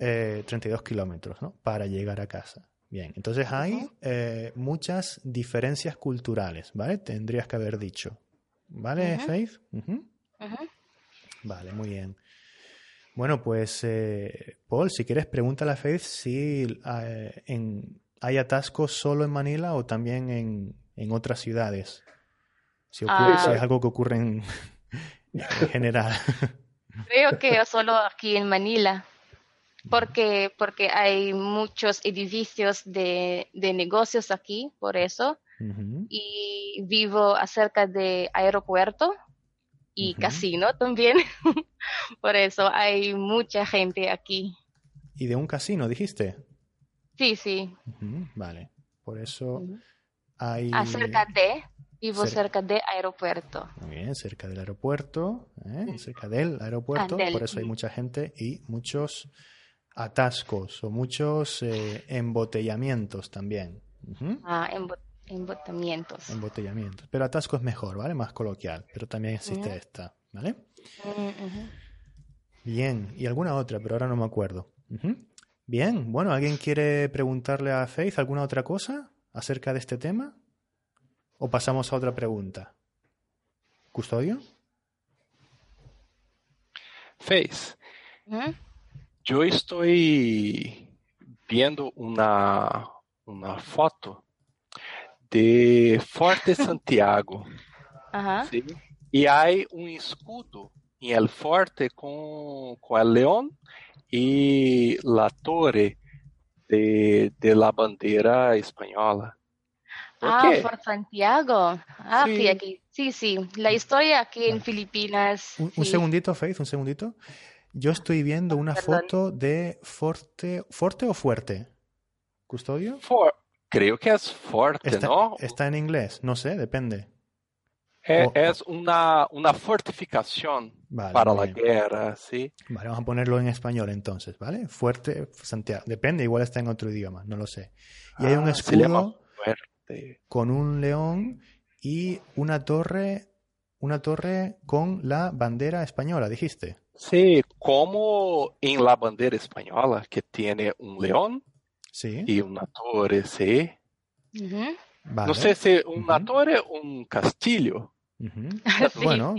32 eh, kilómetros, ¿no? Para llegar a casa. Bien, entonces hay eh, muchas diferencias culturales, ¿vale? Tendrías que haber dicho. ¿Vale, Faith? Vale, muy bien. Bueno, pues, eh, Paul, si quieres, pregúntale a Faith si eh, en, hay atascos solo en Manila o también en, en otras ciudades. Si, ocurre, si, es ah. algo que ocurre en, (laughs) en general. Creo que solo aquí en Manila, porque, porque hay muchos edificios de, de negocios aquí, por eso. Y vivo acerca de aeropuerto y casino también. (laughs) por eso hay mucha gente aquí. ¿Y de un casino dijiste? Sí, sí. Vale. Por eso hay... Acerca de Vivo cerca del aeropuerto. Muy bien, cerca del aeropuerto, ¿eh? cerca del aeropuerto, por eso hay mucha gente y muchos atascos o muchos eh, embotellamientos también. Ah, embotellamientos. Embotellamientos. Pero atasco es mejor, ¿vale? Más coloquial, pero también existe esta, ¿vale? Bien, y alguna otra, pero ahora no me acuerdo. Bien, bueno, ¿alguien quiere preguntarle a Faith alguna otra cosa acerca de este tema? ¿O pasamos a otra pregunta? ¿Custodio? Face. Yo estoy viendo una, una foto de Forte Santiago. Y hay un escudo en el forte con, con el león y la torre de, de la bandera española. Ah, por Santiago. Ah, sí. aquí. Sí, sí. La historia aquí en Filipinas. Un, segundito, Faith, un segundito. Yo estoy viendo una foto de Forte. ¿Forte o Fuerte? ¿Custodio? creo que es Fuerte, ¿no? Está en inglés, no sé, depende. Es, una, una fortificación para la guerra, ¿sí? Vale, vamos a ponerlo en español entonces, ¿vale? Fuerte, Santiago. Depende, igual está en otro idioma, no lo sé. Y hay un ah, escudo. Con un león y una torre, una torre con la bandera española, dijiste. Sí, como en la bandera española, que tiene un león sí. y una torre, sí. No sé si una torre o un castillo. (laughs) bueno,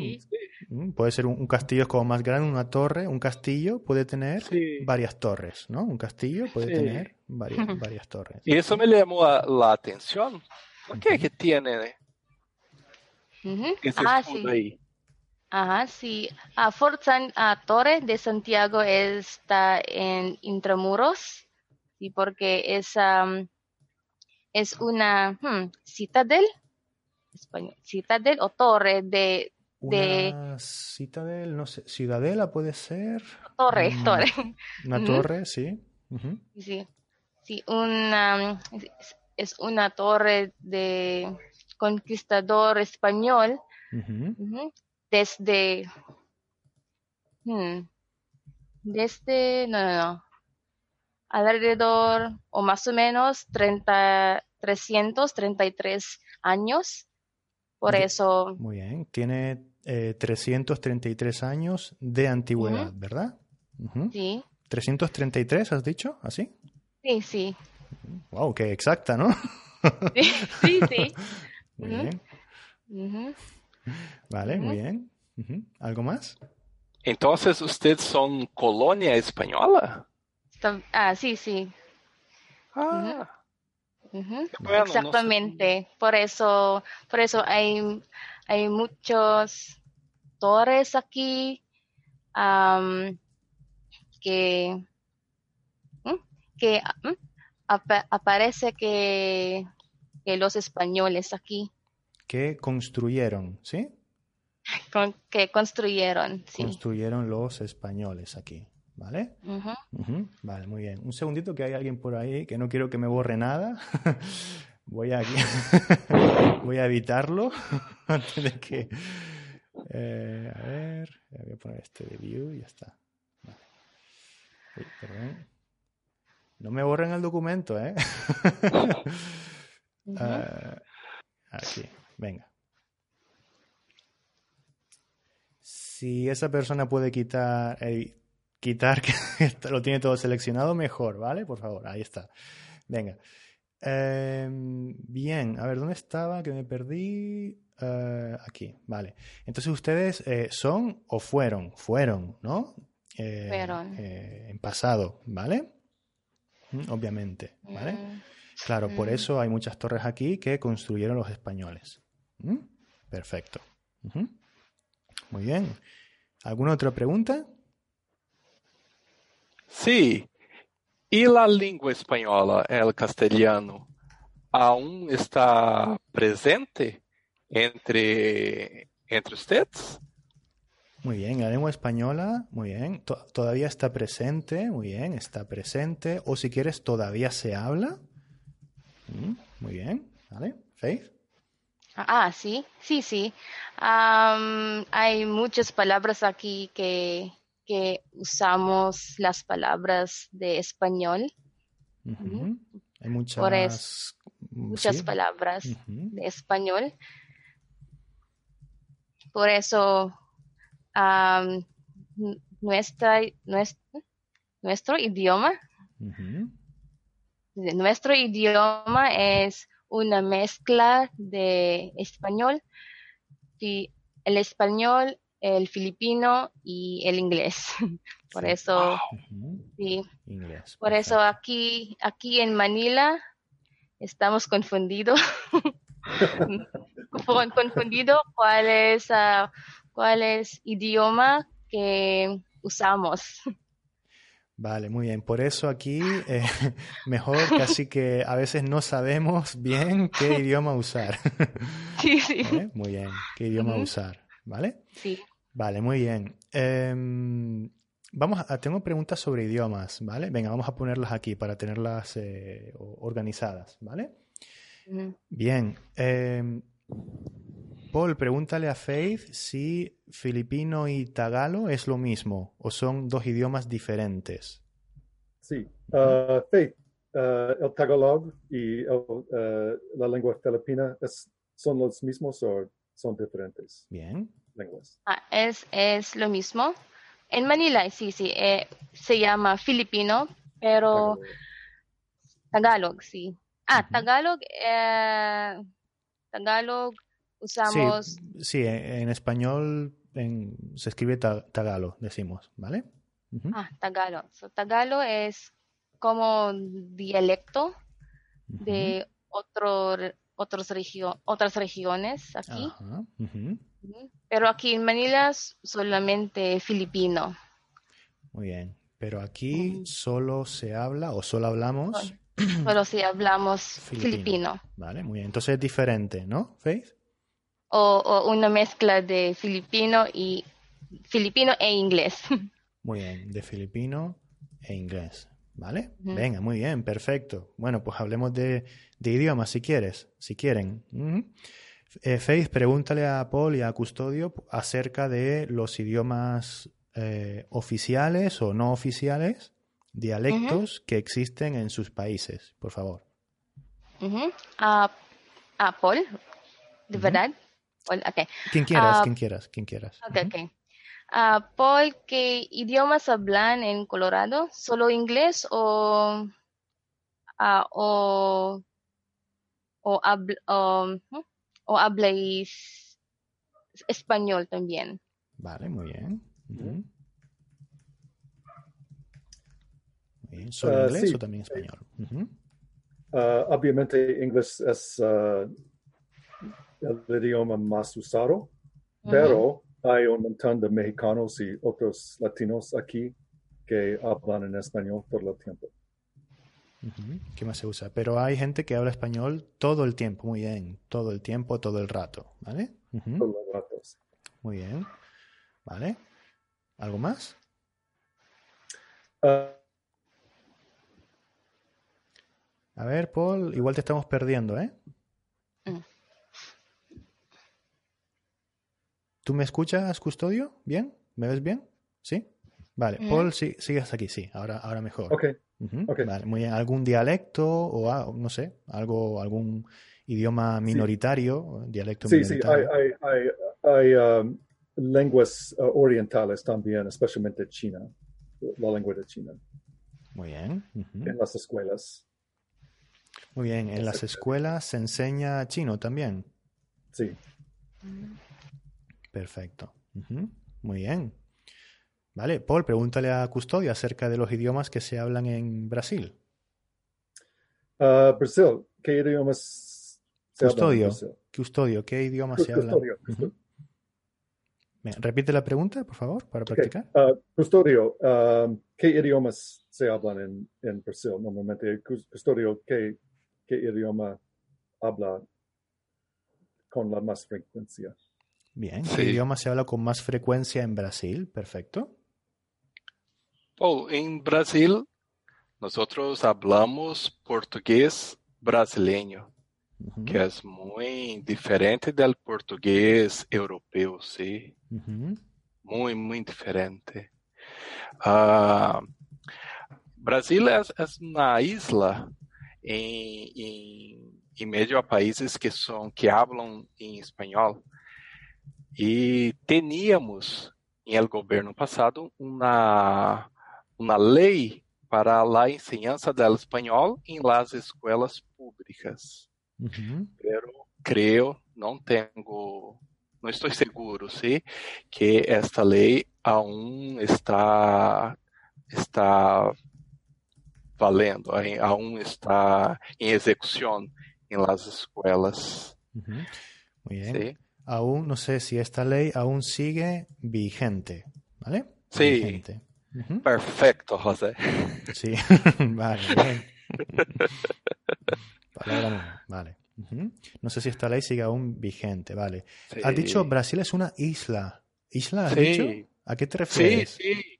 mm, puede ser un, castillo es como más grande, una torre, un castillo puede tener varias torres, ¿no? Un castillo puede tener varias, (laughs) varias, torres. Y eso me llamó la, atención. ¿Por qué que tiene ese ah, sí. ahí? Ajá, sí. A a Torre de Santiago está en Intramuros, y porque es, es una hmm, citadel español, citadel o torre de... de... Una citadel, no sé, ciudadela puede ser. Torre, mm, torre. Una torre, sí. Sí, sí, una, es una torre de conquistador español desde... Hmm, desde, no, no, no, alrededor o más o menos 30, 333 años por eso. Muy bien. Tiene 333 eh, años de antigüedad, ¿verdad? Sí. ¿333 has dicho? ¿Así? Sí, sí. Wow, qué exacta, ¿no? (laughs) sí, sí. (laughs) muy bien. Vale, muy bien. ¿Algo más? Entonces, ¿ustedes son colonia española? Ah, sí, sí. Ah. Exactamente, por eso, por eso hay, hay muchos torres aquí que, que aparece que, que los españoles aquí. Que construyeron, ¿sí? que construyeron, sí. Construyeron los españoles aquí. ¿Vale? Vale, muy bien. Un segundito que hay alguien por ahí que no quiero que me borre nada. (laughs) voy a (laughs) voy a evitarlo (laughs) antes de que eh, a ver, voy a poner este de view y ya está. No me borren el documento, ¿eh? Ah, aquí, venga. Si esa persona puede quitar, quitar (laughs) que lo tiene todo seleccionado, mejor, ¿vale? Por favor, ahí está. Venga. Em, bien, a ver, ¿dónde estaba? Que me perdí. Eh, aquí, vale. Entonces ustedes eh, son o fueron, fueron, ¿no? eh, en pasado, ¿vale? Mm, obviamente, ¿vale? Mm. Claro, por mm. eso hay muchas torres aquí que construyeron los españoles. Perfecto. Muy bien. ¿Alguna otra pregunta? Sí. ¿Y la lengua española, el castellano, aún está presente entre, entre ustedes? Muy bien, la lengua española, muy bien. todavía está presente, muy bien, está presente. O si quieres, todavía se habla. Mm, muy bien, ¿vale? Faith. Ah, sí, sí, sí. hay muchas palabras aquí que, que, usamos las palabras de español. Hay muchas, muchas palabras de español. Por eso nuestra, nuestro, idioma. Nuestro idioma es una mezcla de español, el español, el filipino y el inglés. (laughs) Por eso, sí. Por eso aquí, aquí en Manila estamos confundidos. (laughs) confundido cuál es ah, cuál es idioma que usamos. Vale, muy bien. Por eso aquí eh, (laughs) mejor casi que a veces no sabemos bien qué (laughs) idioma usar. (laughs) Sí, sí. Muy bien, qué idioma usar, ¿vale? Sí. Vale, muy bien. Em, vamos a, tengo preguntas sobre idiomas, ¿vale? Venga, vamos a ponerlas aquí para tenerlas eh, organizadas, ¿vale? Bien. Paul, pregúntale a Faith si filipino y tagalo es lo mismo o son dos idiomas diferentes. Sí, uh, Faith, uh, el tagalog y uh, la lengua filipina son los mismos o son diferentes. Bien. Lenguas. Ah, es, es lo mismo. En Manila, sí, sí, eh, se llama filipino, pero tagalog, sí. Ah, tagalog, eh, tagalog usamos... Sí, en español se escribe tagalo, decimos, ¿vale? Ah, tagalo. tagalo es como dialecto de otro, otros otras regiones aquí. Pero aquí en Manila solamente filipino. Muy bien. Pero aquí solo se habla o solo hablamos. Solo si hablamos filipino. Vale, muy bien. Entonces es diferente, ¿no, Faith? O, una mezcla de filipino y filipino e inglés. (laughs) Muy bien, de filipino e inglés. ¿Vale? Venga, muy bien, perfecto. Bueno, pues hablemos de, idiomas si quieres, si quieren. Eh, Faith, pregúntale a Paul y a Custodio acerca de los idiomas eh, oficiales o no oficiales, dialectos que existen en sus países, por favor. A Paul, ¿de verdad? Okay. Quien quieras, uh, quien quieras, quien quieras. Okay, okay. Uh, Paul, ¿qué idiomas hablan en Colorado? ¿Solo inglés o, uh, o, o, habl o, o habláis español también? Vale, muy bien. Uh -huh. Muy bien. ¿Solo inglés sí. o también español? Uh -huh. obviamente inglés es el idioma más usado, pero hay un montón de mexicanos y otros latinos aquí que hablan en español por el tiempo. ¿Qué más se usa? Pero hay gente que habla español todo el tiempo, muy bien, todo el tiempo, todo el rato, ¿vale? Todos los ratos. Muy bien, ¿vale? ¿Algo más? Ah. A ver, Paul, igual te estamos perdiendo, ¿eh? ¿Tú me escuchas, Custodio? ¿Bien? ¿Me ves bien? ¿Sí? Vale, Paul, sí, sigues aquí, sí, ahora, ahora mejor. Ok. Vale, muy bien. ¿Algún dialecto o, no sé, algo, algún idioma minoritario, dialecto minoritario? Sí, sí, hay, hay, um, lenguas uh, orientales también, especialmente China, la lengua de China. Muy bien. En las escuelas. Muy bien, en las escuelas se enseña chino también. Sí. Perfecto. Muy bien. Vale, Paul, pregúntale a Custodio acerca de los idiomas que se hablan en Brasil. Uh, Brasil, ¿qué idiomas se Custodio, hablan en Custodio, ¿qué idiomas se hablan? repite la pregunta, por favor, para practicar. Uh, custodio, um, ¿qué idiomas se hablan en, Brasil normalmente? Custodio, ¿qué, ¿qué idioma habla con la más frecuencia? Bien, ¿qué idioma se habla con más frecuencia en Brasil? Perfecto. Oh, en Brasil nosotros hablamos portugués brasileño, que es muy diferente del portugués europeo, ¿sí? Muy, muy diferente. Uh, Brasil es, es, una isla en, en, en, medio a países que son que hablan en español. Y teníamos en el gobierno pasado una, una ley para a enseñanza del español en las escuelas públicas. Uhum. Pero creo, não tenho, não estou seguro, sim, que esta lei aún está está valendo, aún está em execução em las escuelas. Uhum. Muy bien. ¿Sí? Aún no sé si esta ley aún sigue vigente, ¿vale? Sí. Vigente. Perfecto, José. Sí, (laughs) vale. Bien. (laughs) vale. No sé si esta ley sigue aún vigente, vale. Has dicho Brasil es una isla. ¿Isla has dicho? ¿A qué te refieres? Sí, sí.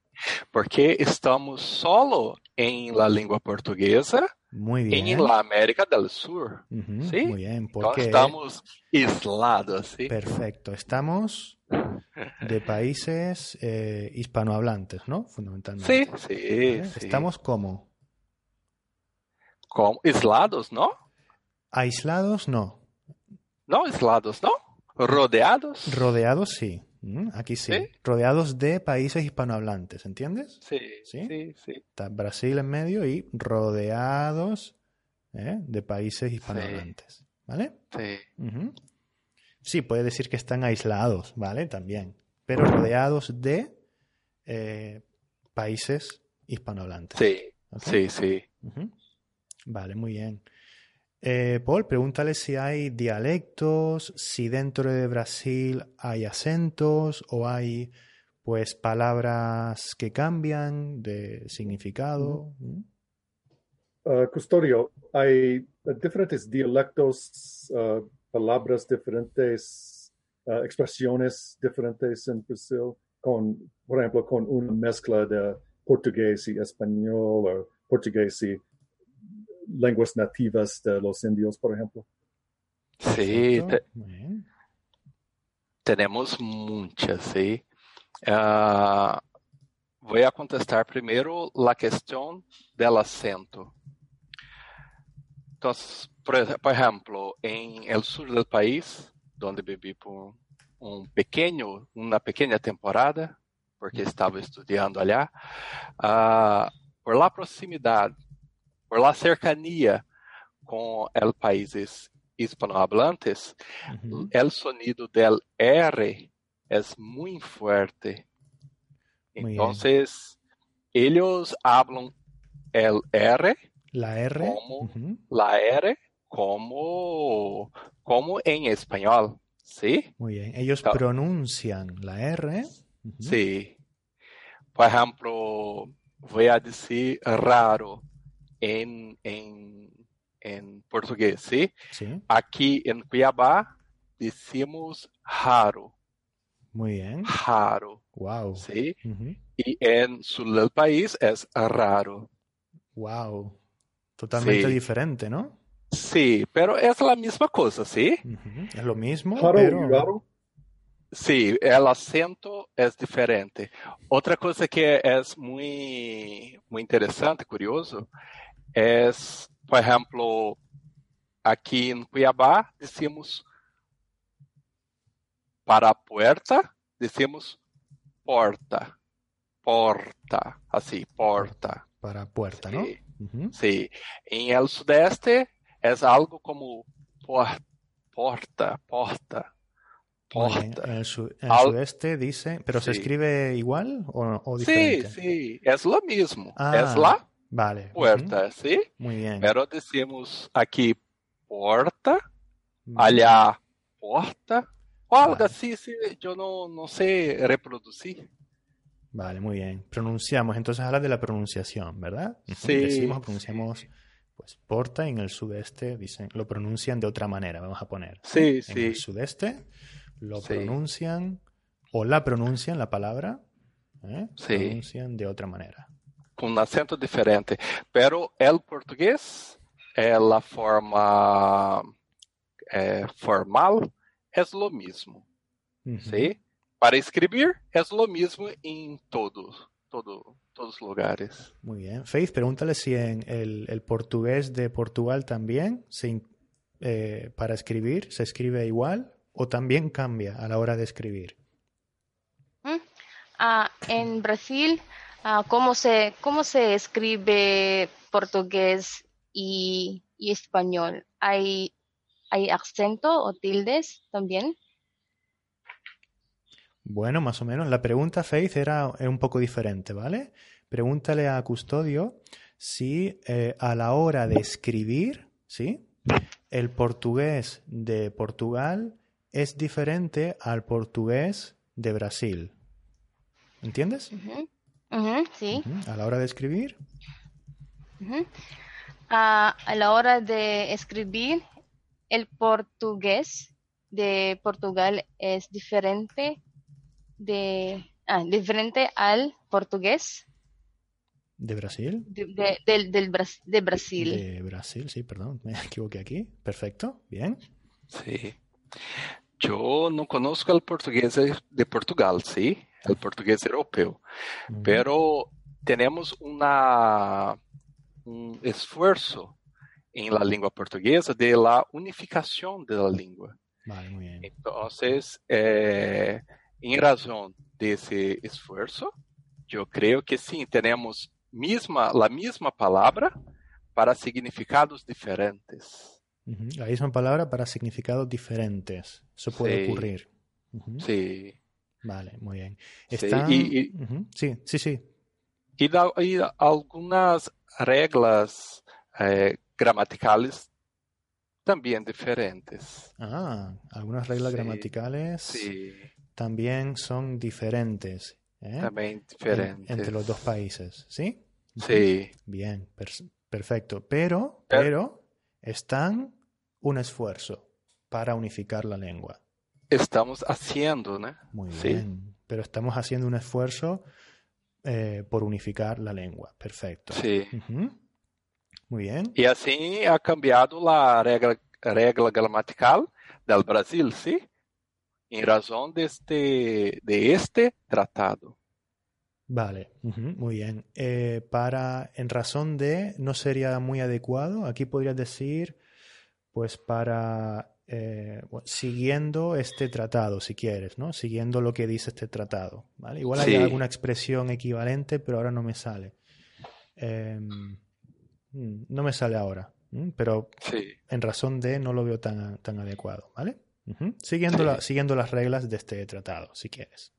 Porque estamos solo en la lengua portuguesa muy bien. en la América del Sur. ¿sí? Muy bien, porque estamos aislados. ¿sí? Perfecto, estamos de países eh, hispanohablantes, ¿no? Fundamentalmente. Sí, sí, ¿Eh? Estamos como. Como aislados, ¿no? Aislados, no. No, aislados, ¿no? Rodeados. Rodeados, sí. Mm, aquí sí. Rodeados de países hispanohablantes, ¿entiendes? Sí, sí, sí. Está Brasil en medio y rodeados ¿eh? de países hispanohablantes. ¿Vale? Sí. Sí, puede decir que están aislados, ¿vale? También. Pero rodeados de eh, países hispanohablantes. Sí, sí, sí. Vale, muy bien. Eh, Paul, pregúntale si hay dialectos, si dentro de Brasil hay acentos o hay pues palabras que cambian de significado. Uh, custodio, hay diferentes dialectos, uh, palabras diferentes, uh, expresiones diferentes en Brasil, con, por ejemplo, con una mezcla de portugués y español o portugués y lenguas nativas de los indios, por ejemplo. Sí, tenemos muchas, sí. Uh, voy a contestar primero la cuestión del acento. Entonces, por, por, ejemplo, en el sur del país, donde viví por un pequeño, una pequeña temporada, porque estaba estudiando allá, uh, por la proximidad por la cercanía con el países hispanohablantes, el sonido del R es muy fuerte. Muy Entonces, bien. ellos hablan el R. La R. Como. La R como, como en español. ¿Sí? Muy bien. Ellos so, pronuncian la R. Sí. Por ejemplo, voy a decir raro en, en, en portugués, ¿sí? ¿sí? Aquí en Cuiabá decimos raro. Muy bien. Raro. Wow. ¿Sí? Uh -huh. Y en sur del país es raro. Wow. Totalmente sí. diferente, ¿no? Sí, pero es la misma cosa, ¿sí? Uh -huh. Es lo mismo, raro, pero... Raro. Sí, el acento es diferente. Otra cosa que es muy, muy interesante, curioso, é, por exemplo, aqui em Cuiabá, decimos para a puerta, decimos porta, porta, assim, porta. Para a puerta, sí. ¿no? Uh -huh. Sí. En el sudeste es algo como por, porta, porta, porta. En el, sudeste dice, pero se escribe igual o, diferente? Sí, sí, es lo mismo. Ah, es la vale. puerta, ¿sí? Muy bien. Pero decimos aquí porta, allá porta, o algo así, sí, yo no, no sé reproducir. Vale, muy bien. Pronunciamos, entonces habla de la pronunciación, ¿verdad? Sí. Decimos, pronunciamos, pues porta en el sudeste, dicen, lo pronuncian de otra manera, vamos a poner. Sí, en sí. el sudeste lo pronuncian o la pronuncian la palabra, ¿eh? Sí. pronuncian de otra manera. Con un acento diferente. Pero el portugués, la forma eh, formal, es lo mismo. ¿Sí? Para escribir es lo mismo en todos, todo, todos lugares. Muy bien. Faith, pregúntale si en el, el portugués de Portugal también se, eh, para escribir se escribe igual o también cambia a la hora de escribir. Uh, en Brasil, uh, ¿cómo, se, ¿cómo se escribe portugués y, y español? ¿Hay, ¿Hay acento o tildes también? Bueno, más o menos. La pregunta, Faith, era, un poco diferente, ¿vale? Pregúntale a Custodio si eh, a la hora de escribir, ¿sí? El portugués de Portugal es diferente al portugués de Brasil. ¿Entiendes? Sí. A la hora de escribir. a la hora de escribir, el portugués de Portugal es diferente de ah, diferente al portugués. ¿De Brasil? De, de, del, del de Brasil. De Brasil, sí, perdón, me (laughs) equivoqué aquí. Perfecto, bien. Sí. Yo no conozco el portugués de Portugal, sí, el portugués europeo, pero tenemos una, un esfuerzo en la lengua portuguesa de la unificación de la lengua. Vale, muy bien. Entonces, eh, em razão desse esforço, eu creio que sim, temos misma, a mesma palavra para significados diferentes. Uh -huh. La misma palabra para significados diferentes. Eso puede sí. ocurrir. Uh -huh. Sí. Vale, muy bien. Está... Sí, y, y, uh -huh. sí, sí, sí. Y, da, y algunas reglas eh, gramaticales también diferentes. Ah, algunas reglas sí. gramaticales. Sí también son diferentes. ¿eh? También diferentes. En, entre los dos países, ¿sí? Sí. Bien, per perfecto. Pero, pero, están un esfuerzo para unificar la lengua. Estamos haciendo, ¿no? Muy sí. bien. Pero estamos haciendo un esfuerzo eh, por unificar la lengua. Perfecto. Sí. Uh -huh. Muy bien. Y así ha cambiado la regla, regla gramatical del Brasil, ¿sí? en razón de este, de este tratado. Vale, uh -huh, muy bien. Eh, para, en razón de, no sería muy adecuado. Aquí podrías decir, pues para, eh, bueno, siguiendo este tratado, si quieres, ¿no? Siguiendo lo que dice este tratado, ¿vale? Igual hay Sí. alguna expresión equivalente, pero ahora no me sale. Eh, mm, no me sale ahora, pero Sí. en razón de no lo veo tan, tan adecuado, ¿vale? Siguiendo, Sí. la- siguiendo las reglas de este tratado, si quieres.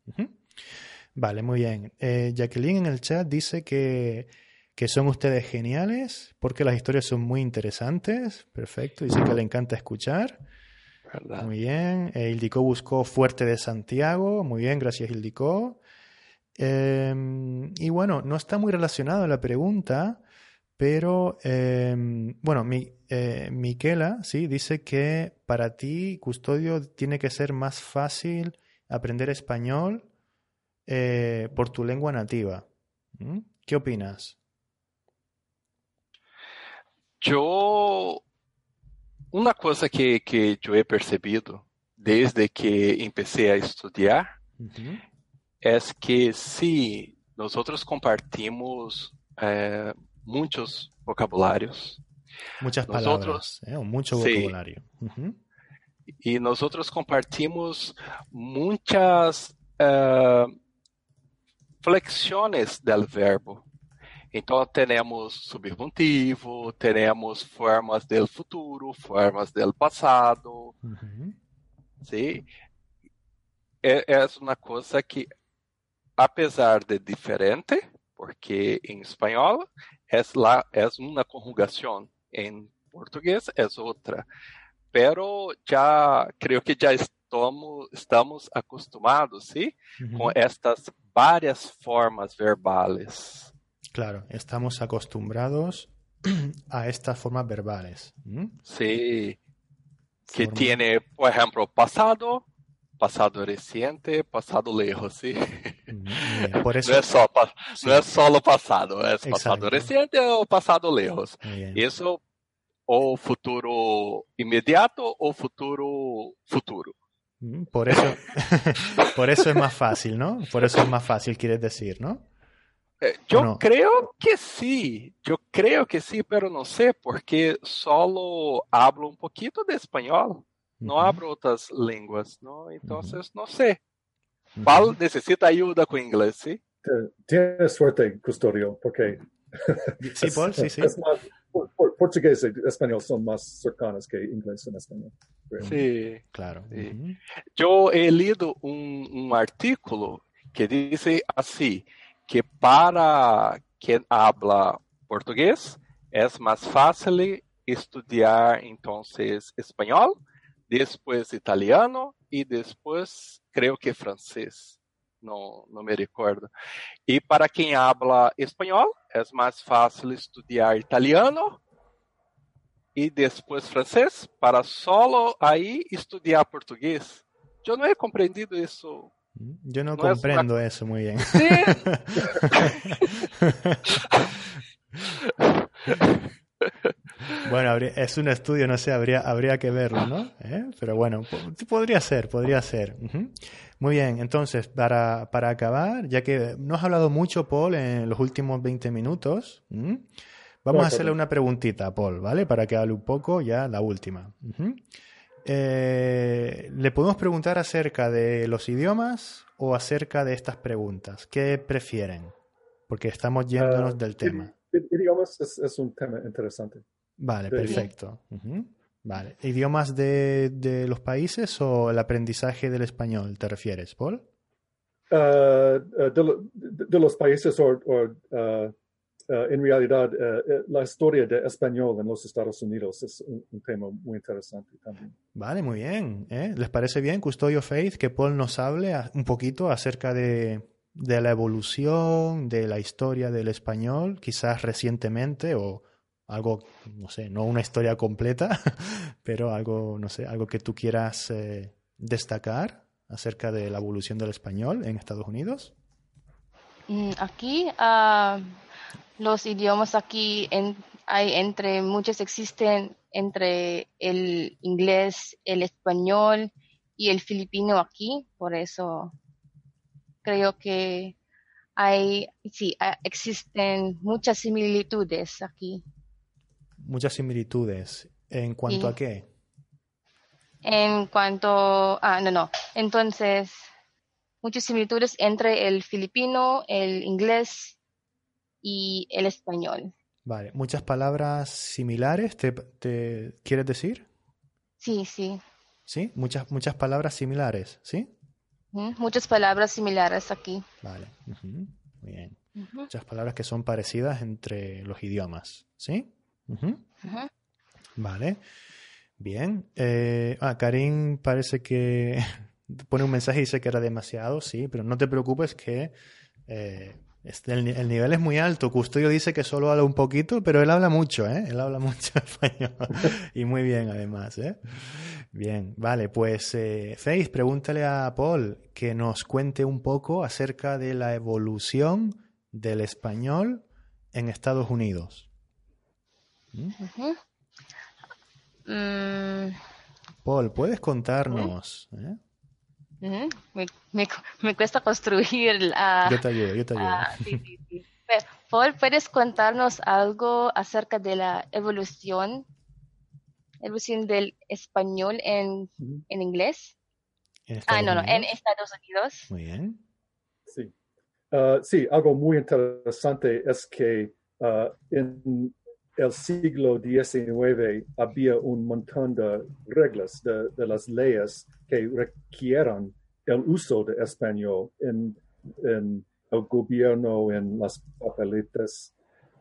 Vale, muy bien. Eh, Jacqueline en el chat dice que, que son ustedes geniales porque las historias son muy interesantes. Perfecto. Dice que le encanta escuchar. ¿Verdad? Muy bien. Eh, buscó Fuerte de Santiago. Muy bien, gracias Ildiko. Eh, y bueno, no está muy relacionado a la pregunta, pero eh, bueno, mi, eh, Miquela sí dice que para ti, custodio, tiene que ser más fácil aprender español eh, por tu lengua nativa. ¿Mm? ¿Qué opinas? Yo, una cosa que, que yo he percibido desde que empecé a estudiar Ujú. es que si nosotros compartimos eh, muchos vocabularios Muchas Nosotros- palabras, ¿eh? o mucho Sí. vocabulario. Ujú. y nosotros compartimos muchas eh, flexiones del verbo. Então, temos subjuntivo, temos formas del futuro, formas del passado, Ujú. ¿sí? é, é uma coisa que, apesar de diferente, porque em espanhol é, lá, é uma conjugação, em português é outra. Pero já, creio que já estamos, estamos acostumados, ¿sí? Uhum. Com estas várias formas verbales. Claro, estamos acostumbrados a estas formas verbales. Sí, que tiene, por ejemplo, pasado, pasado reciente, pasado lejos, ¿sí? (laughs) Por eso... no, es solo, no es solo pasado, es pasado reciente o pasado lejos. Eso o futuro inmediato o futuro futuro. Por eso, (laughs) por eso es más fácil, ¿no? Por eso es más fácil, quieres decir, ¿no? Yo creo que sí, yo creo que sí, pero no sé, porque solo hablo un poquito de español, no hablo otras lenguas, ¿no? Entonces, no sé. Paul necesita ayuda con inglés, ¿sí? Tienes suerte, Custodio, porque... (laughs) Sí, Paul, sí, sí. portugués y español son más cercanos que inglés y español. Sí, claro. Yo he leído un, un artículo que dice así, que para quien habla portugués es más fácil estudiar entonces español, después italiano y después creo que francés. No, no me recuerdo. Y para quien habla español es más fácil estudiar italiano y después francés para solo ahí estudiar portugués. Yo no he comprendido eso yo no, comprendo eso muy bien. bueno, es un estudio, no sé, habría, habría que verlo, ¿no? ¿Eh? Pero bueno, podría ser, podría ser. Muy bien, entonces, para, para, acabar, ya que no has hablado mucho, Paul, en los últimos 20 minutos, vamos a hacerle una preguntita a Paul, ¿vale? Para que hable un poco ya la última. Eh, le podemos preguntar acerca de los idiomas o acerca de estas preguntas. ¿Qué prefieren? Porque estamos yéndonos ah, del tema. Idiomas es, un tema interesante. Vale, perfecto. Vale. ¿Idiomas de, de, los países o el aprendizaje del español te refieres, Paul? Ah, ah, de, los países o, en realidad, eh, eh, la historia de español en los Estados Unidos es un, tema muy interesante también. Vale, muy bien. ¿Les parece bien, Custodio Faith, que Paul nos hable un poquito acerca de, de la evolución de la historia del español, quizás recientemente o algo, no sé, no una historia completa, (laughs) pero algo, no sé, algo que tú quieras destacar acerca de la evolución del español en Estados Unidos? Mm, aquí, uh, los idiomas aquí hay entre muchos existen entre el inglés, el español y el filipino aquí, por eso creo que hay, sí, existen muchas similitudes aquí. Muchas similitudes. ¿En cuanto a qué? En cuanto, ah, no, no. Entonces, muchas similitudes entre el filipino, el inglés y el español. Vale, muchas palabras similares, ¿te, quieres decir? Sí, sí. ¿Sí? Muchas, muchas palabras similares, ¿sí? Muchas palabras similares aquí. Vale, muy bien. Muchas palabras que son parecidas entre los idiomas, ¿sí? Vale, bien. Eh, ah, Karim parece que (laughs) pone un mensaje y dice que era demasiado, sí, pero no te preocupes que eh, este, el, nivel es muy alto. Custodio dice que solo habla un poquito, pero él habla mucho, ¿eh? Él habla (laughs) mucho español. y muy bien, además, ¿eh? Bien, vale, pues eh, Faith, pregúntale a Paul que nos cuente un poco acerca de la evolución del español en Estados Unidos. ¿Mm? Mm. Paul, ¿puedes contarnos? ¿eh? Me, cuesta construir la... Yo te ayudo, yo te ayudo. Ah, Paul, ¿puedes contarnos algo acerca de la evolución, evolución del español en, en inglés? ah, no, no, en Estados Unidos. Muy bien. Sí. Ah, sí, algo muy interesante es que uh, en el siglo XIX había un montón de reglas de, las leyes que requieran el uso de español en, en el gobierno, en las papeletas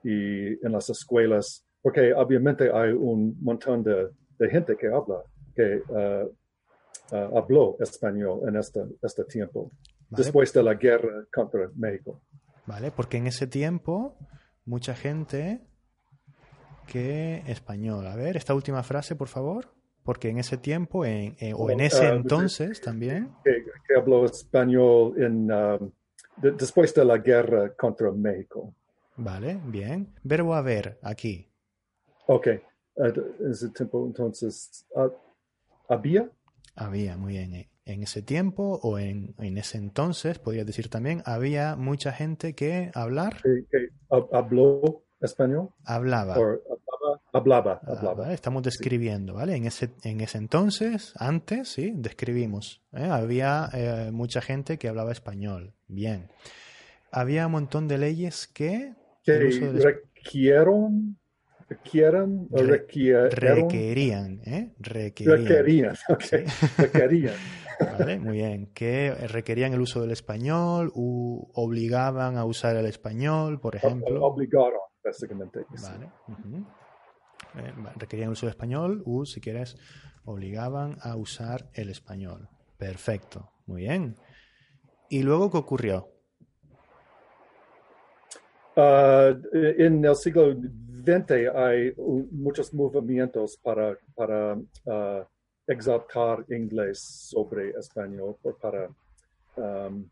y en las escuelas, porque obviamente hay un montón de, de gente que habla, que uh, uh, habló español en este, este tiempo, vale. después de la guerra contra México. Vale, porque en ese tiempo mucha gente que español. A ver, esta última frase, por favor. Porque en ese tiempo, en, eh, o en ese uh, entonces también. Que, que, habló español en, de, después de la guerra contra México. Vale, bien. Verbo haber, aquí. Ok. Uh, en ese tiempo, entonces, uh, ¿había? Había, muy bien. En ese tiempo o en, en ese entonces, podría decir también, había mucha gente que hablar. Que, que habló español. Hablaba. Or, hablaba. Hablaba, hablaba. Ah, Estamos describiendo, sí. ¿vale? En ese, en ese entonces, antes, sí, describimos. ¿eh? Había eh, mucha gente que hablaba español. Bien. Había un montón de leyes que... Que requieron o requieran, requerían, ¿eh? Requerían. Requerían, (laughs) ok. Sí. Requerían. (laughs) Vale, muy bien. Que requerían el uso del español, u obligaban a usar el español, por ejemplo. Obligaron, básicamente. Vale. Uh -huh. Eh, requerían el uso del español, u si quieres, obligaban a usar el español. Perfecto. Muy bien. ¿Y luego qué ocurrió? Uh, en el siglo XX hay muchos movimientos para, para uh, exaltar inglés sobre español, para, um,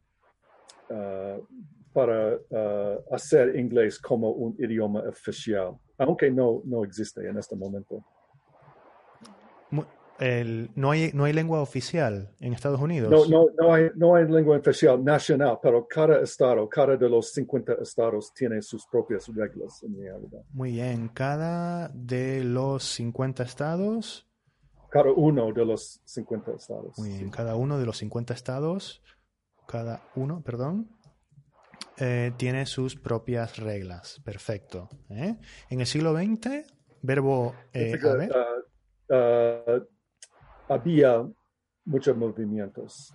uh, para uh, hacer inglés como un idioma oficial, aunque no, no existe en este momento. El, no, hay, no hay lengua oficial en Estados Unidos. No, no, no, hay, no hay lengua oficial nacional, pero cada estado, cada de los 50 estados tiene sus propias reglas en realidad. Muy bien, cada de los 50 estados. Cada uno de los 50 estados. Muy bien, sí. cada uno de los 50 estados, cada uno, perdón, eh, tiene sus propias reglas. Perfecto. ¿eh? En el siglo XX, verbo... Eh, a ver. Uh, uh, había muchos movimientos.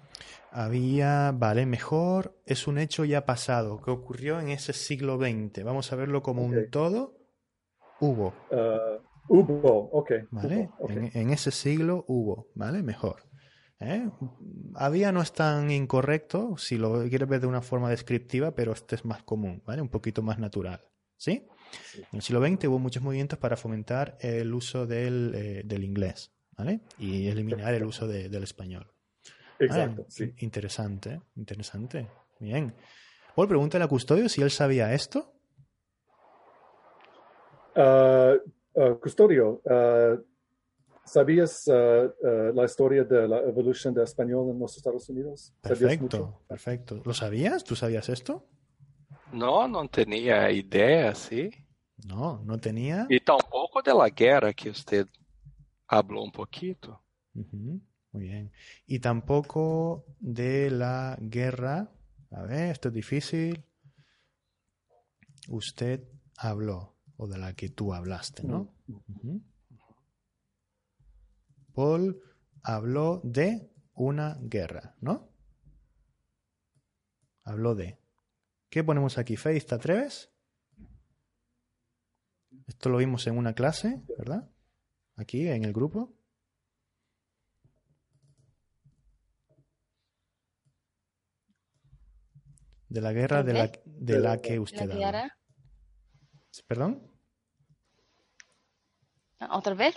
Había, vale, mejor, es un hecho ya pasado, que ocurrió en ese siglo XX. Vamos a verlo como okay. un todo. Hubo. Uh, hubo, ok. ¿Vale? Hubo, okay. En, en, ese siglo hubo, ¿vale? Mejor. ¿Eh? Había no es tan incorrecto, si lo quieres ver de una forma descriptiva, pero este es más común, ¿vale? Un poquito más natural. ¿Sí? sí. En el siglo XX hubo muchos movimientos para fomentar el uso del, eh, del inglés. ¿vale? Y eliminar el uso de, del español. Exacto, ¿vale? sí. Interesante, interesante. Bien. Paul, pregúntale a Custodio si él sabía esto. Uh, uh, Custodio, uh, ¿sabías la historia de la evolución del español en los Estados Unidos? Perfecto, perfecto. ¿Lo sabías? ¿Tú sabías esto? No, no tenía idea, sí. No, no tenía. Y tampoco de la guerra que usted habló un poquito. Uh -huh. Muy bien. Y tampoco de la guerra. A ver, esto es difícil. Usted habló, o de la que tú hablaste, ¿no? Uh -huh. Paul habló de una guerra, ¿no? Habló de. ¿Qué ponemos aquí? Faith, ¿te atreves? Esto lo vimos en una clase, ¿verdad? aquí en el grupo? De la guerra de la, de la que usted ¿La habla. ¿Perdón? ¿Otra vez?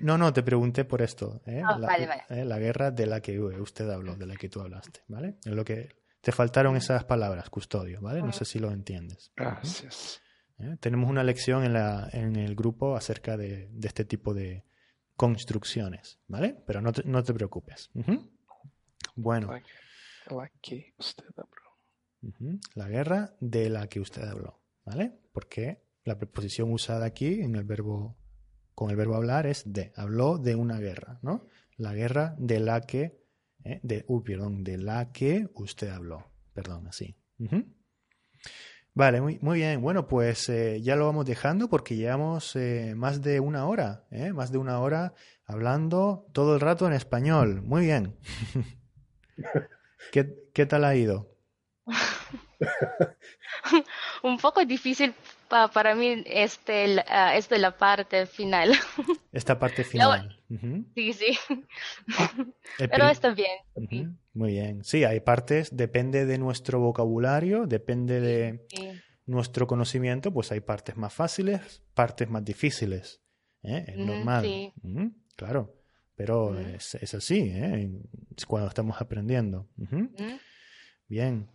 No, no, te pregunté por esto. ¿eh? Oh, la, vale, vale. ¿eh? la, guerra de la que usted habló, de la que tú hablaste, ¿vale? Es lo que te faltaron esas palabras, custodio, ¿vale? No sé si lo entiendes. Gracias. ¿Eh? Tenemos una lección en, la, en el grupo acerca de, de este tipo de, construcciones, ¿vale? Pero no te, no te preocupes. Uh -huh. Bueno. La, la, que usted habló. Uh -huh. La guerra de la que usted habló, ¿vale? Porque la preposición usada aquí en el verbo con el verbo hablar es de. Habló de una guerra, ¿no? La guerra de la que eh, de uh, perdón, de la que usted habló. Perdón, así. Vale, muy, muy bien. Bueno, pues eh, ya lo vamos dejando porque llevamos eh, más de una hora, ¿eh? más de una hora hablando todo el rato en español. Muy bien. (laughs) ¿Qué, ¿Qué tal ha ido? (laughs) un poco difícil para mí este, uh, este la parte final. (laughs) Esta parte final. Sí, sí. Pero está bien. Muy bien. Sí, hay partes, depende de nuestro vocabulario, depende de nuestro conocimiento, pues hay partes más fáciles, partes más difíciles. ¿eh? Es normal. Sí. Claro. Pero es, es, así, ¿eh? cuando estamos aprendiendo. Bien.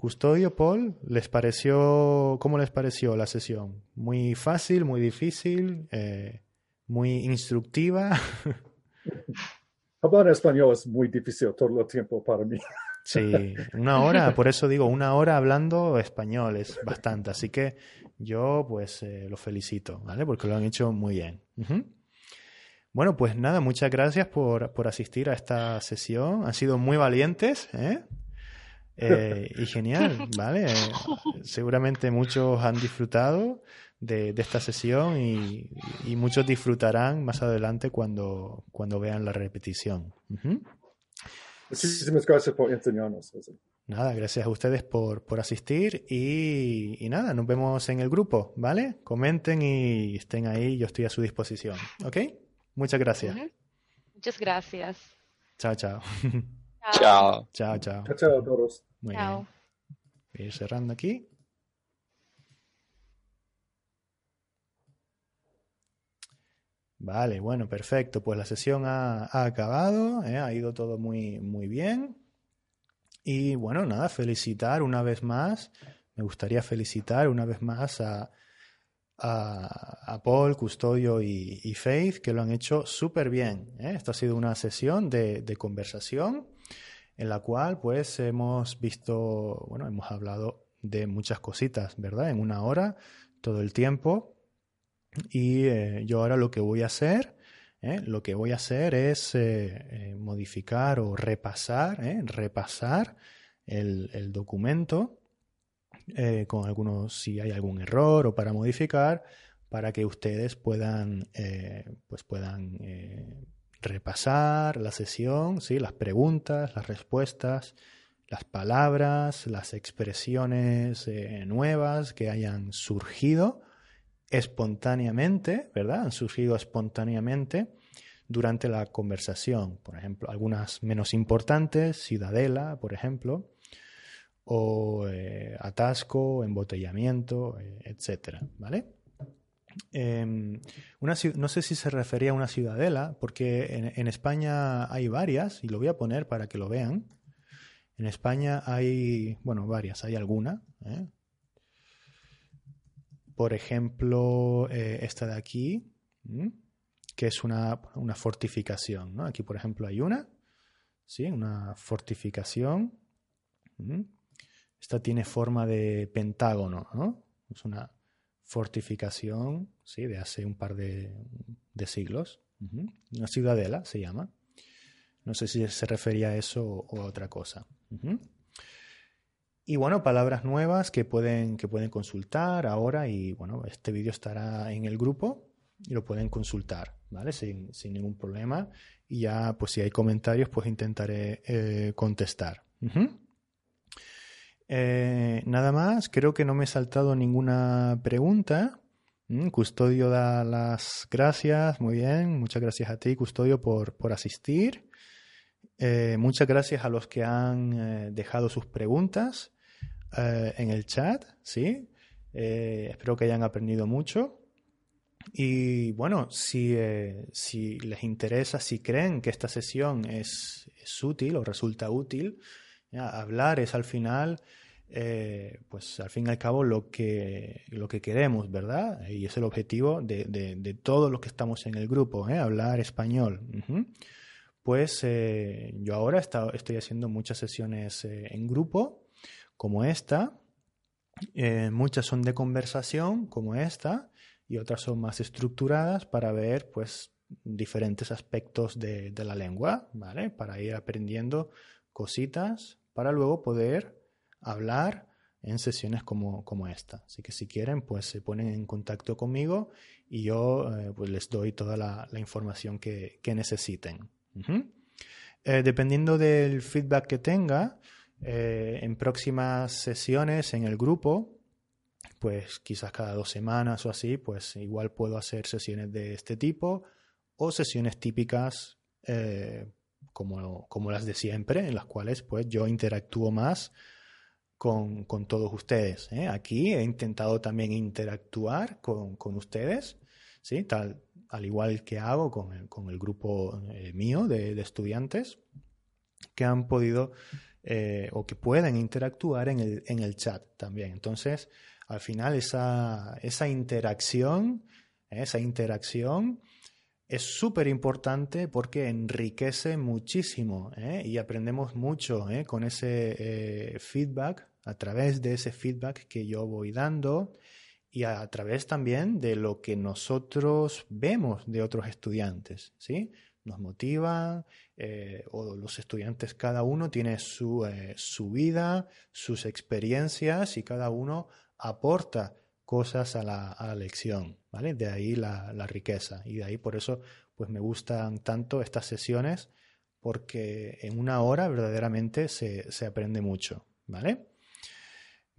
Custodio, Paul, ¿les pareció, cómo les pareció la sesión? ¿Muy fácil, muy difícil, eh, muy instructiva? (laughs) Hablar español es muy difícil todo el tiempo para mí. (laughs) Sí, una hora, por eso digo, una hora hablando español es bastante, así que yo pues eh, lo felicito, ¿vale? Porque lo han hecho muy bien. Bueno, pues nada, muchas gracias por, por, asistir a esta sesión. Han sido muy valientes, ¿eh? Eh, y (laughs) genial, ¿vale? seguramente muchos han disfrutado de, esta sesión y, muchos disfrutarán más adelante cuando, cuando vean la repetición. Muchísimas gracias por enseñarnos. Nada, gracias a ustedes por, por asistir y, nada, nos vemos en el grupo, ¿vale? Comenten y estén ahí, yo estoy a su disposición, ¿ok? Muchas gracias. Muchas gracias. Chao, chao. Chao. Chao, chao. Chao, a todos. Muy bien. Voy a ir cerrando aquí. Vale, bueno, perfecto. Pues la sesión ha, acabado, ¿eh? ha ido todo muy, muy bien. Y bueno, nada, felicitar una vez más. Me gustaría felicitar una vez más a, a, Paul, Custodio y, Faith, que lo han hecho súper bien. ¿eh? Esto ha sido una sesión de, de conversación en la cual pues hemos visto, bueno, hemos hablado de muchas cositas, ¿verdad? En una hora, todo el tiempo. Y eh, yo ahora lo que voy a hacer, ¿eh? lo que voy a hacer es eh, modificar o repasar, repasar el, documento con algunos, si hay algún error o para modificar, para que ustedes puedan, pues puedan repasar la sesión, ¿sí? las preguntas, las respuestas, las palabras, las expresiones eh, nuevas que hayan surgido espontáneamente, ¿verdad? Han surgido espontáneamente durante la conversación. Por ejemplo, algunas menos importantes, ciudadela, por ejemplo, o eh, atasco, embotellamiento, eh, etcétera, ¿vale? Em, una, no sé si se refería a una ciudadela, porque en, España hay varias, y lo voy a poner para que lo vean. En España hay, bueno, varias, hay alguna. ¿eh? Por ejemplo, eh, esta de aquí, que es una, una fortificación. ¿no? Aquí, por ejemplo, hay una, ¿sí? Una fortificación. Esta tiene forma de pentágono, ¿no? Es una fortificación, ¿sí? De hace un par de, siglos. Una ciudadela se llama. No sé si se refería a eso o a otra cosa. Y bueno, palabras nuevas que pueden, que pueden consultar ahora y bueno, este vídeo estará en el grupo y lo pueden consultar, ¿vale? Sin, ningún problema. Y ya, pues si hay comentarios, pues intentaré eh, contestar. Eh, nada más, creo que no me he saltado ninguna pregunta. Mm, Custodio da las gracias, muy bien, muchas gracias a ti, Custodio, por, por asistir. Eh, muchas gracias a los que han eh, dejado sus preguntas en el chat, ¿sí? espero que hayan aprendido mucho. Y bueno, si, si les interesa, si creen que esta sesión es, es útil o resulta útil, hablar es al final eh, pues al fin y al cabo lo que, lo que queremos, ¿verdad? Y es el objetivo de, de, todos los que estamos en el grupo, ¿eh? hablar español. Pues eh, yo ahora estoy haciendo muchas sesiones en grupo, como esta. muchas son de conversación, como esta, y otras son más estructuradas para ver, pues, diferentes aspectos de, de la lengua, ¿vale? Para ir aprendiendo cositas, para luego poder hablar en sesiones como, como, esta. Así que si quieren, pues se ponen en contacto conmigo y yo eh, pues les doy toda la, información que, necesiten. dependiendo del feedback que tenga, en próximas sesiones en el grupo, pues quizás cada dos semanas o así, pues igual puedo hacer sesiones de este tipo o sesiones típicas como, como, las de siempre, en las cuales pues yo interactúo más con, todos ustedes. ¿eh? Aquí he intentado también interactuar con, con, ustedes, ¿sí? Tal, al igual que hago con el, con el grupo eh, mío de, estudiantes que han podido eh, o que pueden interactuar en el, en el chat también. Entonces, al final esa, esa interacción, esa interacción es súper importante porque enriquece muchísimo y aprendemos mucho con ese feedback, a través de ese feedback que yo voy dando y a, través también de lo que nosotros vemos de otros estudiantes, ¿sí? Nos motiva, o los estudiantes, cada uno tiene su, su vida, sus experiencias y cada uno aporta cosas a la, a la lección, ¿vale? De ahí la, la, riqueza y de ahí por eso pues me gustan tanto estas sesiones porque en una hora verdaderamente se, se aprende mucho, ¿vale?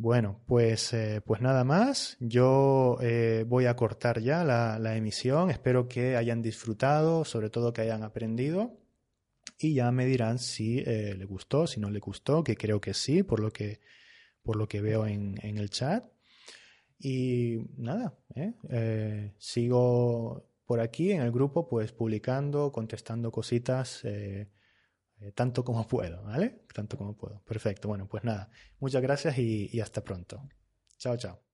Bueno, pues, eh, pues nada más. Yo eh, voy a cortar ya la, emisión. Espero que hayan disfrutado, sobre todo que hayan aprendido. Y ya me dirán si eh, le gustó, si no le gustó, que creo que sí, por lo que, por lo que veo en, el chat. Y nada, ¿eh? Sigo por aquí en el grupo, pues publicando, contestando cositas, tanto como puedo, ¿vale? Tanto como puedo. Perfecto. Bueno, pues nada, muchas gracias y hasta pronto. Chao, chao.